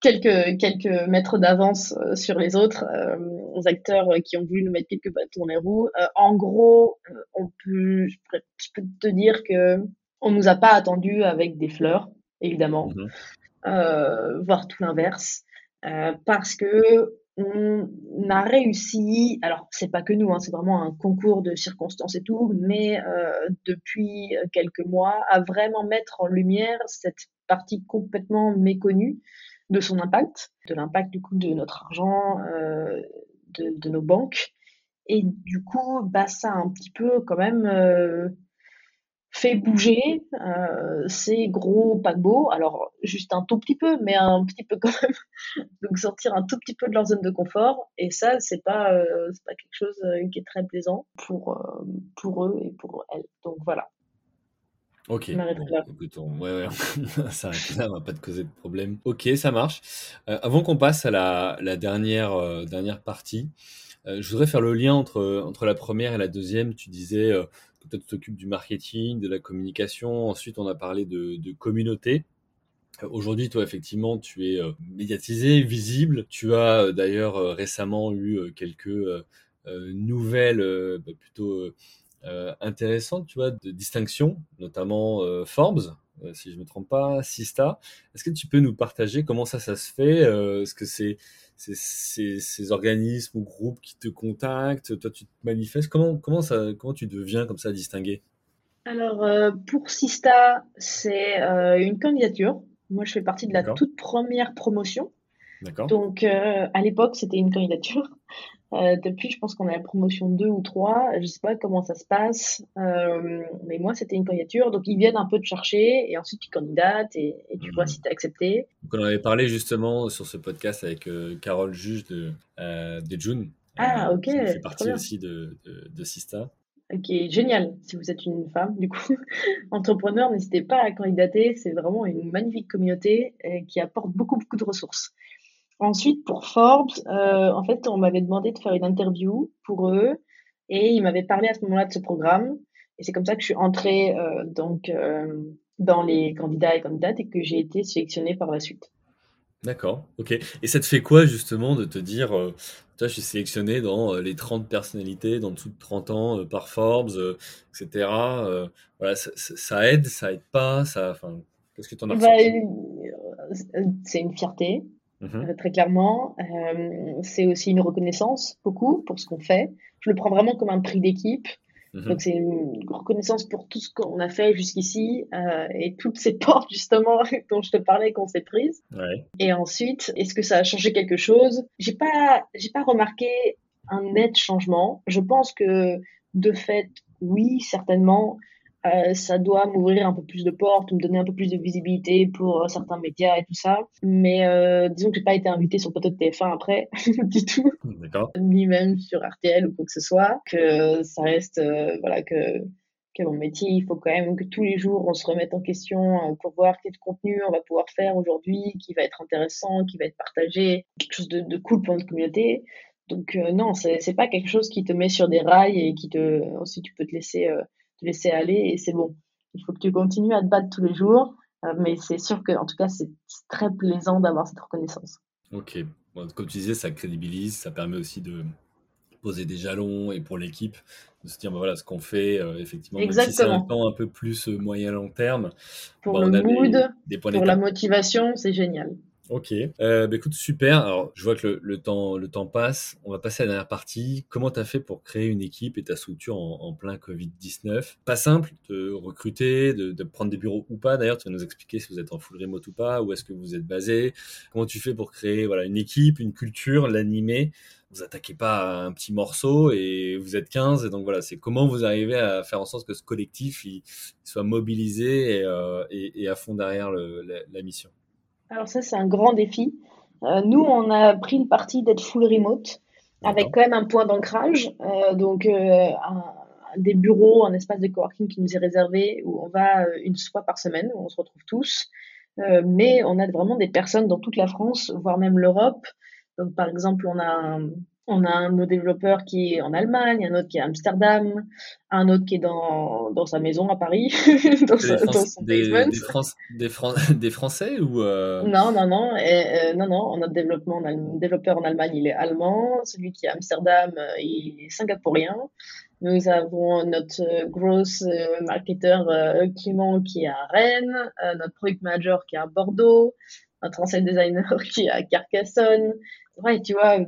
quelques, quelques mètres d'avance euh, sur les autres aux acteurs qui ont voulu nous mettre quelques bâtons dans les roues. en gros, on peut, je peux te dire que on nous a pas attendu avec des fleurs, évidemment, mmh voire tout l'inverse, parce que on a réussi, alors c'est pas que nous, hein, c'est vraiment un concours de circonstances et tout, mais euh, depuis quelques mois, à vraiment mettre en lumière cette partie complètement méconnue de son impact, de l'impact du coup de notre argent, euh, de, de, nos banques. Et du coup, bah, ça a un petit peu quand même euh, fait bouger euh, ces gros paquebots. Alors, juste un tout petit peu, mais un petit peu quand même. *laughs* Donc, sortir un tout petit peu de leur zone de confort. Et ça, c'est pas, euh, pas quelque chose euh, qui est très plaisant pour, euh, pour eux et pour elles. Donc, voilà. Ok. Ouais, ouais, *laughs* là, on va pas te causer de problème. Ok, ça marche. Euh, avant qu'on passe à la, la dernière, dernière partie, je voudrais faire le lien entre, entre la première et la deuxième. Tu disais peut-être t'occupes du marketing, de la communication. Ensuite, on a parlé de, de communauté. Aujourd'hui, toi, effectivement, tu es euh, médiatisé, visible. Tu as euh, d'ailleurs euh, récemment eu quelques nouvelles bah, plutôt intéressantes, tu vois, de distinction, notamment Forbes, si je ne me trompe pas, Sista. Est-ce que tu peux nous partager comment ça, ça se fait Est-ce que c'est ces, ces, organismes ou groupes qui te contactent Toi, tu te manifestes Comment, comment, ça, comment tu deviens comme ça distingué? Alors, euh, pour Sista, c'est euh, une candidature. Moi, je fais partie de la toute première promotion. Donc, euh, à l'époque, c'était une candidature. Euh, depuis, je pense qu'on est à la promotion 2 ou 3. Je sais pas comment ça se passe. Euh, mais moi, c'était une candidature. Donc, ils viennent un peu te chercher et ensuite tu candidates et, tu vois mhm. si tu as accepté. Donc, on avait parlé justement sur ce podcast avec euh, Carole Juge de, de June. Ah, ok. Qui fait partie aussi de, de, de, Sista. Ok, génial. Si vous êtes une femme, du coup, *laughs* entrepreneur, n'hésitez pas à candidater. C'est vraiment une magnifique communauté qui apporte beaucoup, beaucoup de ressources. Ensuite, pour Forbes, euh, en fait, on m'avait demandé de faire une interview pour eux et ils m'avaient parlé à ce moment-là de ce programme. Et c'est comme ça que je suis entrée euh, donc euh, dans les candidats et candidates et que j'ai été sélectionnée par la suite. D'accord, ok. Et ça te fait quoi justement de te dire, toi, je suis sélectionné dans les 30 personnalités dans dessous de 30 ans par Forbes, etc. voilà, ça, aide, ça aide pas, ça, qu'est-ce que tu en as bah, C'est une fierté. Mhm. Euh, très clairement. Euh, c'est aussi une reconnaissance, beaucoup, pour ce qu'on fait. Je le prends vraiment comme un prix d'équipe. Mhm. Donc c'est une reconnaissance pour tout ce qu'on a fait jusqu'ici euh, et toutes ces *laughs* portes justement *laughs* dont je te parlais qu'on s'est prises. Ouais. Et ensuite, est-ce que ça a changé quelque chose? J'ai pas, j'ai pas remarqué un net changement. Je pense que de fait, oui, certainement. Euh, ça doit m'ouvrir un peu plus de portes, me donner un peu plus de visibilité pour euh, certains médias et tout ça. Mais euh, disons que j'ai pas été invitée sur le plateau de TF1 après, *laughs* du tout. Ni même sur RTL ou quoi que ce soit. Que ça reste, voilà, que, que mon métier, il faut quand même que tous les jours on se remette en question pour voir quel contenu on va pouvoir faire aujourd'hui, qui va être intéressant, qui va être partagé, quelque chose de, de cool pour notre communauté. Donc non, c'est pas quelque chose qui te met sur des rails et qui te aussi tu peux te laisser te laisser aller et c'est bon. Il faut que tu continues à te battre tous les jours, euh, mais c'est sûr que, en tout cas, c'est très plaisant d'avoir cette reconnaissance. Ok. comme tu disais, ça crédibilise, ça permet aussi de poser des jalons et pour l'équipe de se dire bah voilà ce qu'on fait euh, effectivement même si c'est un temps un peu plus euh, moyen long terme pour le mood pour la motivation c'est génial Ok, euh, bah écoute, super. Alors, je vois que le, temps, le temps passe. On va passer à la dernière partie. Comment tu as fait pour créer une équipe et ta structure en, plein Covid-19 Pas simple de recruter, de, prendre des bureaux ou pas. D'ailleurs, tu vas nous expliquer si vous êtes en full remote ou pas, où est-ce que vous êtes basé. Comment tu fais pour créer voilà, une équipe, une culture, l'animer? Vous attaquez pas à un petit morceau et vous êtes 15 et donc voilà c'est comment vous arrivez à faire en sorte que ce collectif il, soit mobilisé et, euh, et, à fond derrière le, la mission alors ça, c'est un grand défi. Euh, nous, on a pris le parti d'être full remote, avec quand même un point d'ancrage, euh, donc euh, des bureaux, un espace de coworking qui nous est réservé, où on va une fois par semaine, où on se retrouve tous. mais on a vraiment des personnes dans toute la France, voire même l'Europe. Donc, par exemple, on a On a un de nos développeurs qui est en Allemagne, un autre qui est à Amsterdam, un autre qui est dans, dans sa maison à Paris, *laughs* dans, Des, sa- dans Français, son des, basement. des, Fran- des, Fran- *laughs* des Français ou euh, Non, non, non, et, euh, non, non, notre développement développeur en Allemagne, il est allemand, celui qui est à Amsterdam, euh, il est singapourien. Nous avons notre gross euh, marketeur Clément qui est à Rennes, notre product manager qui est à Bordeaux, notre ancien designer *laughs* qui est à Carcassonne. Ouais, tu vois,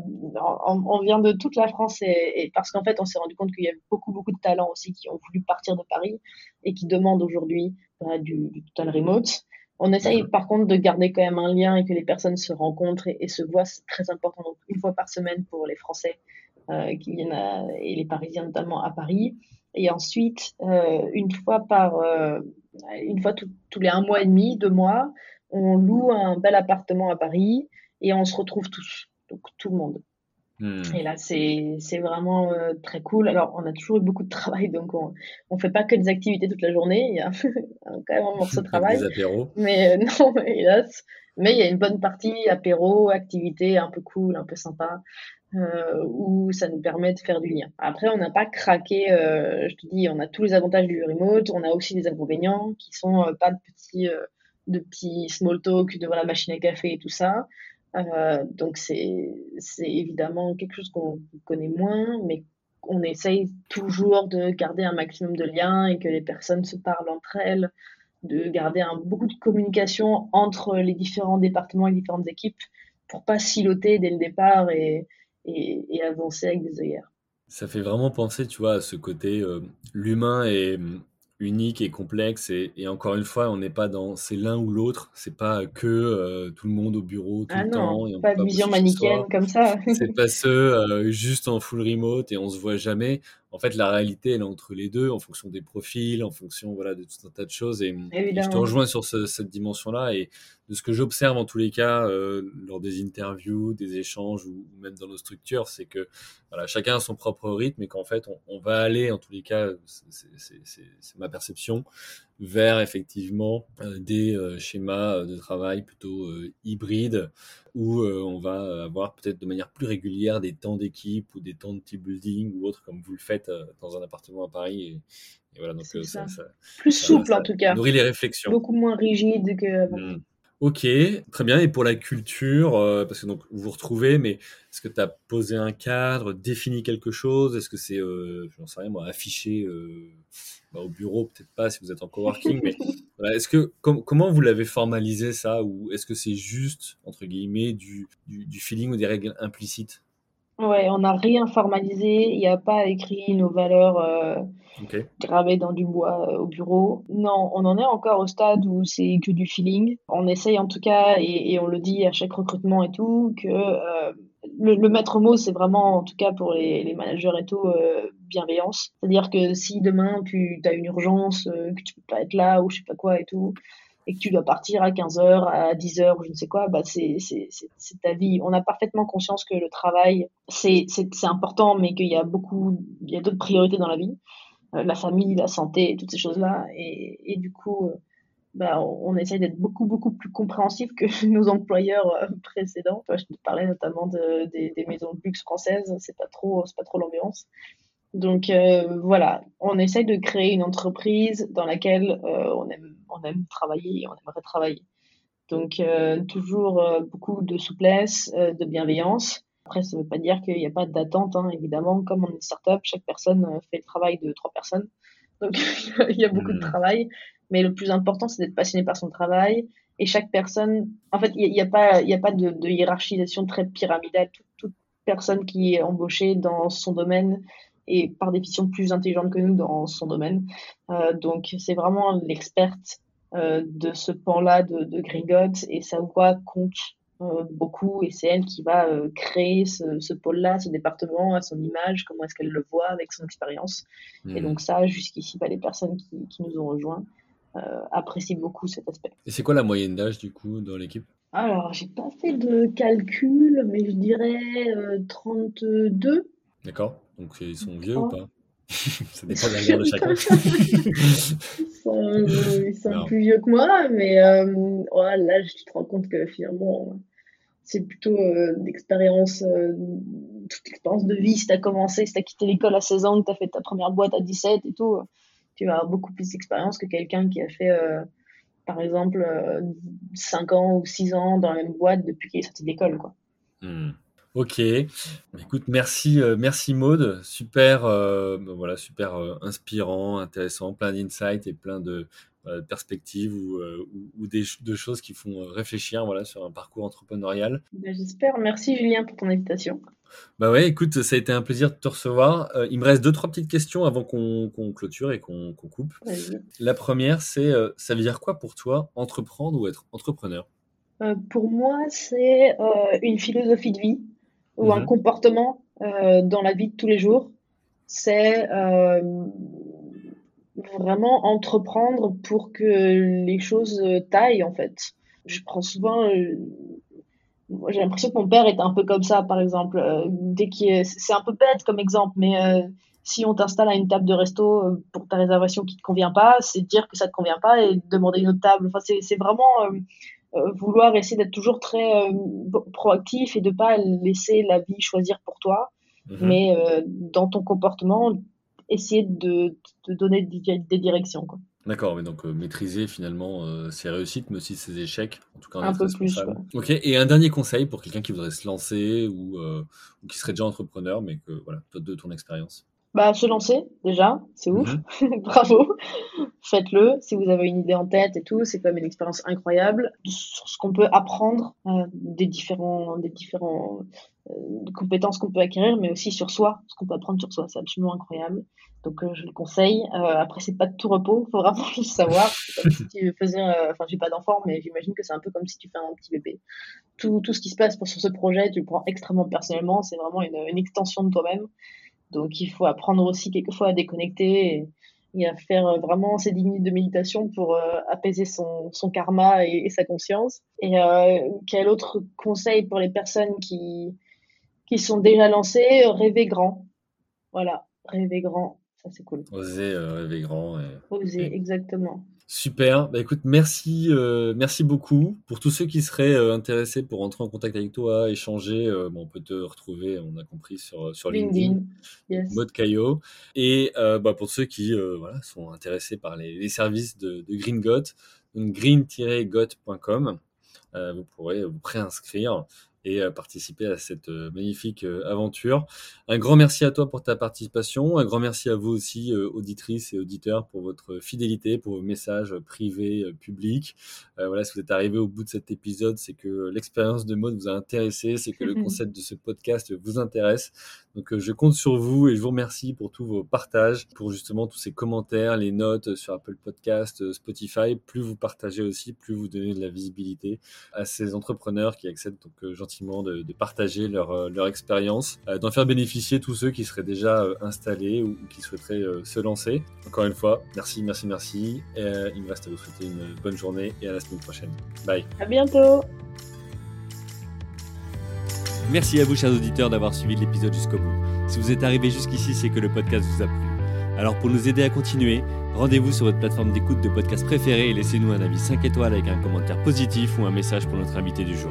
on, on vient de toute la France et, et parce qu'en fait, on s'est rendu compte qu'il y avait beaucoup, beaucoup de talents aussi qui ont voulu partir de Paris et qui demandent aujourd'hui bah, du, du total remote. On essaye par contre de garder quand même un lien et que les personnes se rencontrent et, et se voient, c'est très important. Donc une fois par semaine pour les Français euh, qui viennent à- et les Parisiens notamment à Paris. Et ensuite, euh, une fois par, euh, une fois tout- tous les un mois et demi, deux mois, on loue un bel appartement à Paris et on se retrouve tous, donc tout le monde. hmm, Et là, c'est vraiment euh, très cool. Alors, on a toujours eu beaucoup de travail, donc on on fait pas que des activités toute la journée. Il y a *laughs* quand même un morceau de avec *laughs* des travail. apéros? Mais euh, *laughs* non, hélas. Mais il y a une bonne partie apéro, activité un peu cool, un peu sympa, euh, où ça nous permet de faire du lien. Après, on n'a pas craqué, je te dis, on a tous les avantages du remote, on a aussi des inconvénients qui sont pas de petits, de petits small talk devant la machine à café et tout ça. Euh, donc c'est, évidemment quelque chose qu'on connaît moins, mais on essaye toujours de garder un maximum de liens et que les personnes se parlent entre elles de garder un, beaucoup de communication entre les différents départements et les différentes équipes pour pas siloter dès le départ et, et, et avancer avec des œillères. Ça fait vraiment penser, tu vois, à ce côté, euh, l'humain hum, unique et complexe et, et encore une fois, on n'est pas dans c'est l'un ou l'autre, c'est pas que euh, tout le monde au bureau tout Ah le non, temps et on pas de vision manichéenne comme ça. C'est pas ceux euh, juste en full remote et on se voit jamais. En fait, la réalité, elle est entre les deux, en fonction des profils, en fonction voilà, de tout un tas de choses. Et, et je te rejoins sur ce- cette dimension-là. Et de ce que j'observe en tous les cas, euh, lors des interviews, des échanges ou, même dans nos structures, c'est que voilà, chacun a son propre rythme et qu'en fait, on, on va aller, en tous les cas, c'est ma perception, vers effectivement euh, des euh, schémas de travail plutôt euh, hybrides où euh, on va avoir peut-être de manière plus régulière des temps d'équipe ou des temps de team building ou autre comme vous le faites euh, dans un appartement à Paris. Et, et voilà, donc euh, ça, ça. ça, Plus souple en tout cas. nourrit les réflexions. Beaucoup moins rigide que. Hmm. Ok, très bien. Et pour la culture, euh, parce que donc vous vous retrouvez, mais est-ce que tu as posé un cadre, défini quelque chose? Est-ce que c'est, euh, j'en sais rien moi, affiché euh, bah, au bureau Peut-être pas si vous êtes en coworking, mais *laughs* voilà, est-ce que com- comment vous l'avez formalisé ça, ou est-ce que c'est juste entre guillemets du, du, du feeling ou des règles implicites? Ouais, on n'a rien formalisé, il n'y a pas écrit nos valeurs euh, gravées dans du bois euh, au bureau. Non, on en est encore au stade où c'est que du feeling. On essaye en tout cas, et, et on le dit à chaque recrutement et tout, que euh, le, le maître mot, c'est vraiment, en tout cas pour les, les managers et tout, euh, bienveillance. C'est-à-dire que si demain tu as une urgence, euh, que tu peux pas être là ou je sais pas quoi et tout, et que tu dois partir à 15h, à 10h ou je ne sais quoi, bah c'est ta vie. On a parfaitement conscience que le travail, c'est important, mais qu'il y a beaucoup, il y a d'autres priorités dans la vie. Euh, la famille, la santé, toutes ces choses-là. Et, et du coup, euh, bah, on, essaye d'être beaucoup, beaucoup plus compréhensif que *laughs* nos employeurs précédents. Je te parlais notamment de, des, des maisons de luxe françaises, c'est pas trop, pas trop l'ambiance. Donc euh, voilà, on essaye de créer une entreprise dans laquelle euh, on aime, on aime travailler et on aimerait travailler. Donc euh, toujours euh, beaucoup de souplesse, euh, de bienveillance. Après, ça ne veut pas dire qu'il n'y a pas d'attente, hein, évidemment. Comme on est une startup, chaque personne euh, fait le travail de trois personnes. Donc *laughs* il y a beaucoup de Hmm. travail. Mais le plus important, c'est d'être passionné par son travail. Et chaque personne, en fait, il n'y a, a pas, il y a pas de, de hiérarchisation très pyramidale. Toute, toute personne qui est embauchée dans son domaine est par définition plus intelligente que nous dans son domaine. Euh, donc c'est vraiment l'experte euh, de ce pan-là de, de Gringot et sa voix compte euh, beaucoup et c'est elle qui va euh, créer ce, ce pôle-là, ce département à son image, comment est-ce qu'elle le voit avec son expérience. Et Hmm. donc ça, jusqu'ici, bah, les personnes qui, qui nous ont rejoints euh, apprécient beaucoup cet aspect. Et c'est quoi la moyenne d'âge du coup dans l'équipe? Alors, j'ai pas fait de calcul, mais je dirais euh, 32. D'accord Donc ils sont vieux ou Oh. pas? *laughs* Ça dépend de la *laughs* guerre de chacun. Ils sont, euh, ils sont Non. *laughs* plus vieux que moi, mais euh, oh, là, tu te rends compte que finalement, c'est plutôt l'expérience, toute l'expérience de vie. Si tu as commencé, si tu as quitté l'école à 16 ans, que tu as fait ta première boîte à 17 et tout, tu vas avoir beaucoup plus d'expérience que quelqu'un qui a fait, par exemple, 5 ans ou 6 ans dans la même boîte depuis qu'il est sorti de l'école. Quoi. Ok, écoute, merci, euh, merci Maude, super, euh, ben voilà, super euh, inspirant, intéressant, plein d'insights et plein de perspectives ou, ou, des, de choses qui font réfléchir, voilà, sur un parcours entrepreneurial. Ben, j'espère. Merci Julien pour ton invitation. Bah ouais, écoute, ça a été un plaisir de te recevoir. il me reste deux trois petites questions avant qu'on clôture et qu'on coupe. La première, c'est, ça veut dire quoi pour toi entreprendre ou être entrepreneur? Pour moi, c'est une philosophie de vie ou un mhm. comportement euh, dans la vie de tous les jours. C'est euh, vraiment entreprendre pour que les choses taillent en fait. Je prends souvent euh, j'ai l'impression que mon père est un peu comme ça, par exemple. Dès qu'il c'est un peu bête comme exemple, mais si on t'installe à une table de resto pour ta réservation qui te convient pas, c'est dire que ça te convient pas et demander une autre table. Enfin, c'est vraiment euh, vouloir essayer d'être toujours très euh, proactif et de pas laisser la vie choisir pour toi, mhm. mais euh, dans ton comportement, essayer de, te donner des, directions. Quoi. D'accord, mais donc maîtriser finalement ses réussittes, mais aussi ses échecs, en tout cas un peu plus. Ok, et un dernier conseil pour quelqu'un qui voudrait se lancer ou, ou, qui serait déjà entrepreneur, mais que voilà, toi de ton expérience. Bah, se lancer, déjà, c'est ouf. Mhm. *laughs* Bravo. Faites-le. Si vous avez une idée en tête et tout, c'est quand même une expérience incroyable sur ce qu'on peut apprendre euh, des différents, des différents euh, compétences qu'on peut acquérir, mais aussi sur soi, ce qu'on peut apprendre sur soi. C'est absolument incroyable. Donc, euh, je le conseille. après, c'est pas de tout repos. Faut vraiment *laughs* le savoir. Comme si tu faisais, enfin, j'ai pas d'enfant, mais j'imagine que c'est un peu comme si tu fais un petit bébé. Tout, tout ce qui se passe sur ce projet, tu le prends extrêmement personnellement. C'est vraiment une, une extension de toi-même. Donc il faut apprendre aussi quelquefois à déconnecter et, à faire euh, vraiment ces 10 minutes de méditation pour euh, apaiser son, son karma et, sa conscience. Et euh, quel autre conseil pour les personnes qui, qui sont déjà lancées? Rêver grand. Voilà, rêver grand, ça c'est cool. Oser rêver grand. Et... Oser, exactement. Super. Bah, écoute, merci, euh, merci beaucoup. Pour tous ceux qui seraient euh, intéressés pour entrer en contact avec toi, échanger, euh, bon, on peut te retrouver, on a compris, sur, sur LinkedIn, Mode Caillot. Et bah, pour ceux qui voilà, sont intéressés par les, les services de, de Green Got, green-got.com, vous pourrez vous préinscrire et participer à cette magnifique aventure. Un grand merci à toi pour ta participation, un grand merci à vous aussi, auditrices et auditeurs, pour votre fidélité, pour vos messages privés, publics. voilà, si vous êtes arrivé au bout de cet épisode, c'est que l'expérience de mode vous a intéressé, c'est que le *laughs* concept de ce podcast vous intéresse. Donc je compte sur vous et je vous remercie pour tous vos partages, pour justement tous ces commentaires, les notes sur Apple Podcast, Spotify. Plus vous partagez aussi, plus vous donnez de la visibilité à ces entrepreneurs qui acceptent donc de, partager leur, euh, leur expérience, euh, d'en faire bénéficier tous ceux qui seraient déjà euh, installés ou, qui souhaiteraient se lancer. Encore une fois, merci, merci, merci. Et, il me reste à vous souhaiter une bonne journée et à la semaine prochaine. Bye. À bientôt. Merci à vous, chers auditeurs, d'avoir suivi l'épisode jusqu'au bout. Si vous êtes arrivé jusqu'ici, c'est que le podcast vous a plu. Alors pour nous aider à continuer, rendez-vous sur votre plateforme d'écoute de podcast préférée et laissez-nous un avis 5 étoiles avec un commentaire positif ou un message pour notre invité du jour.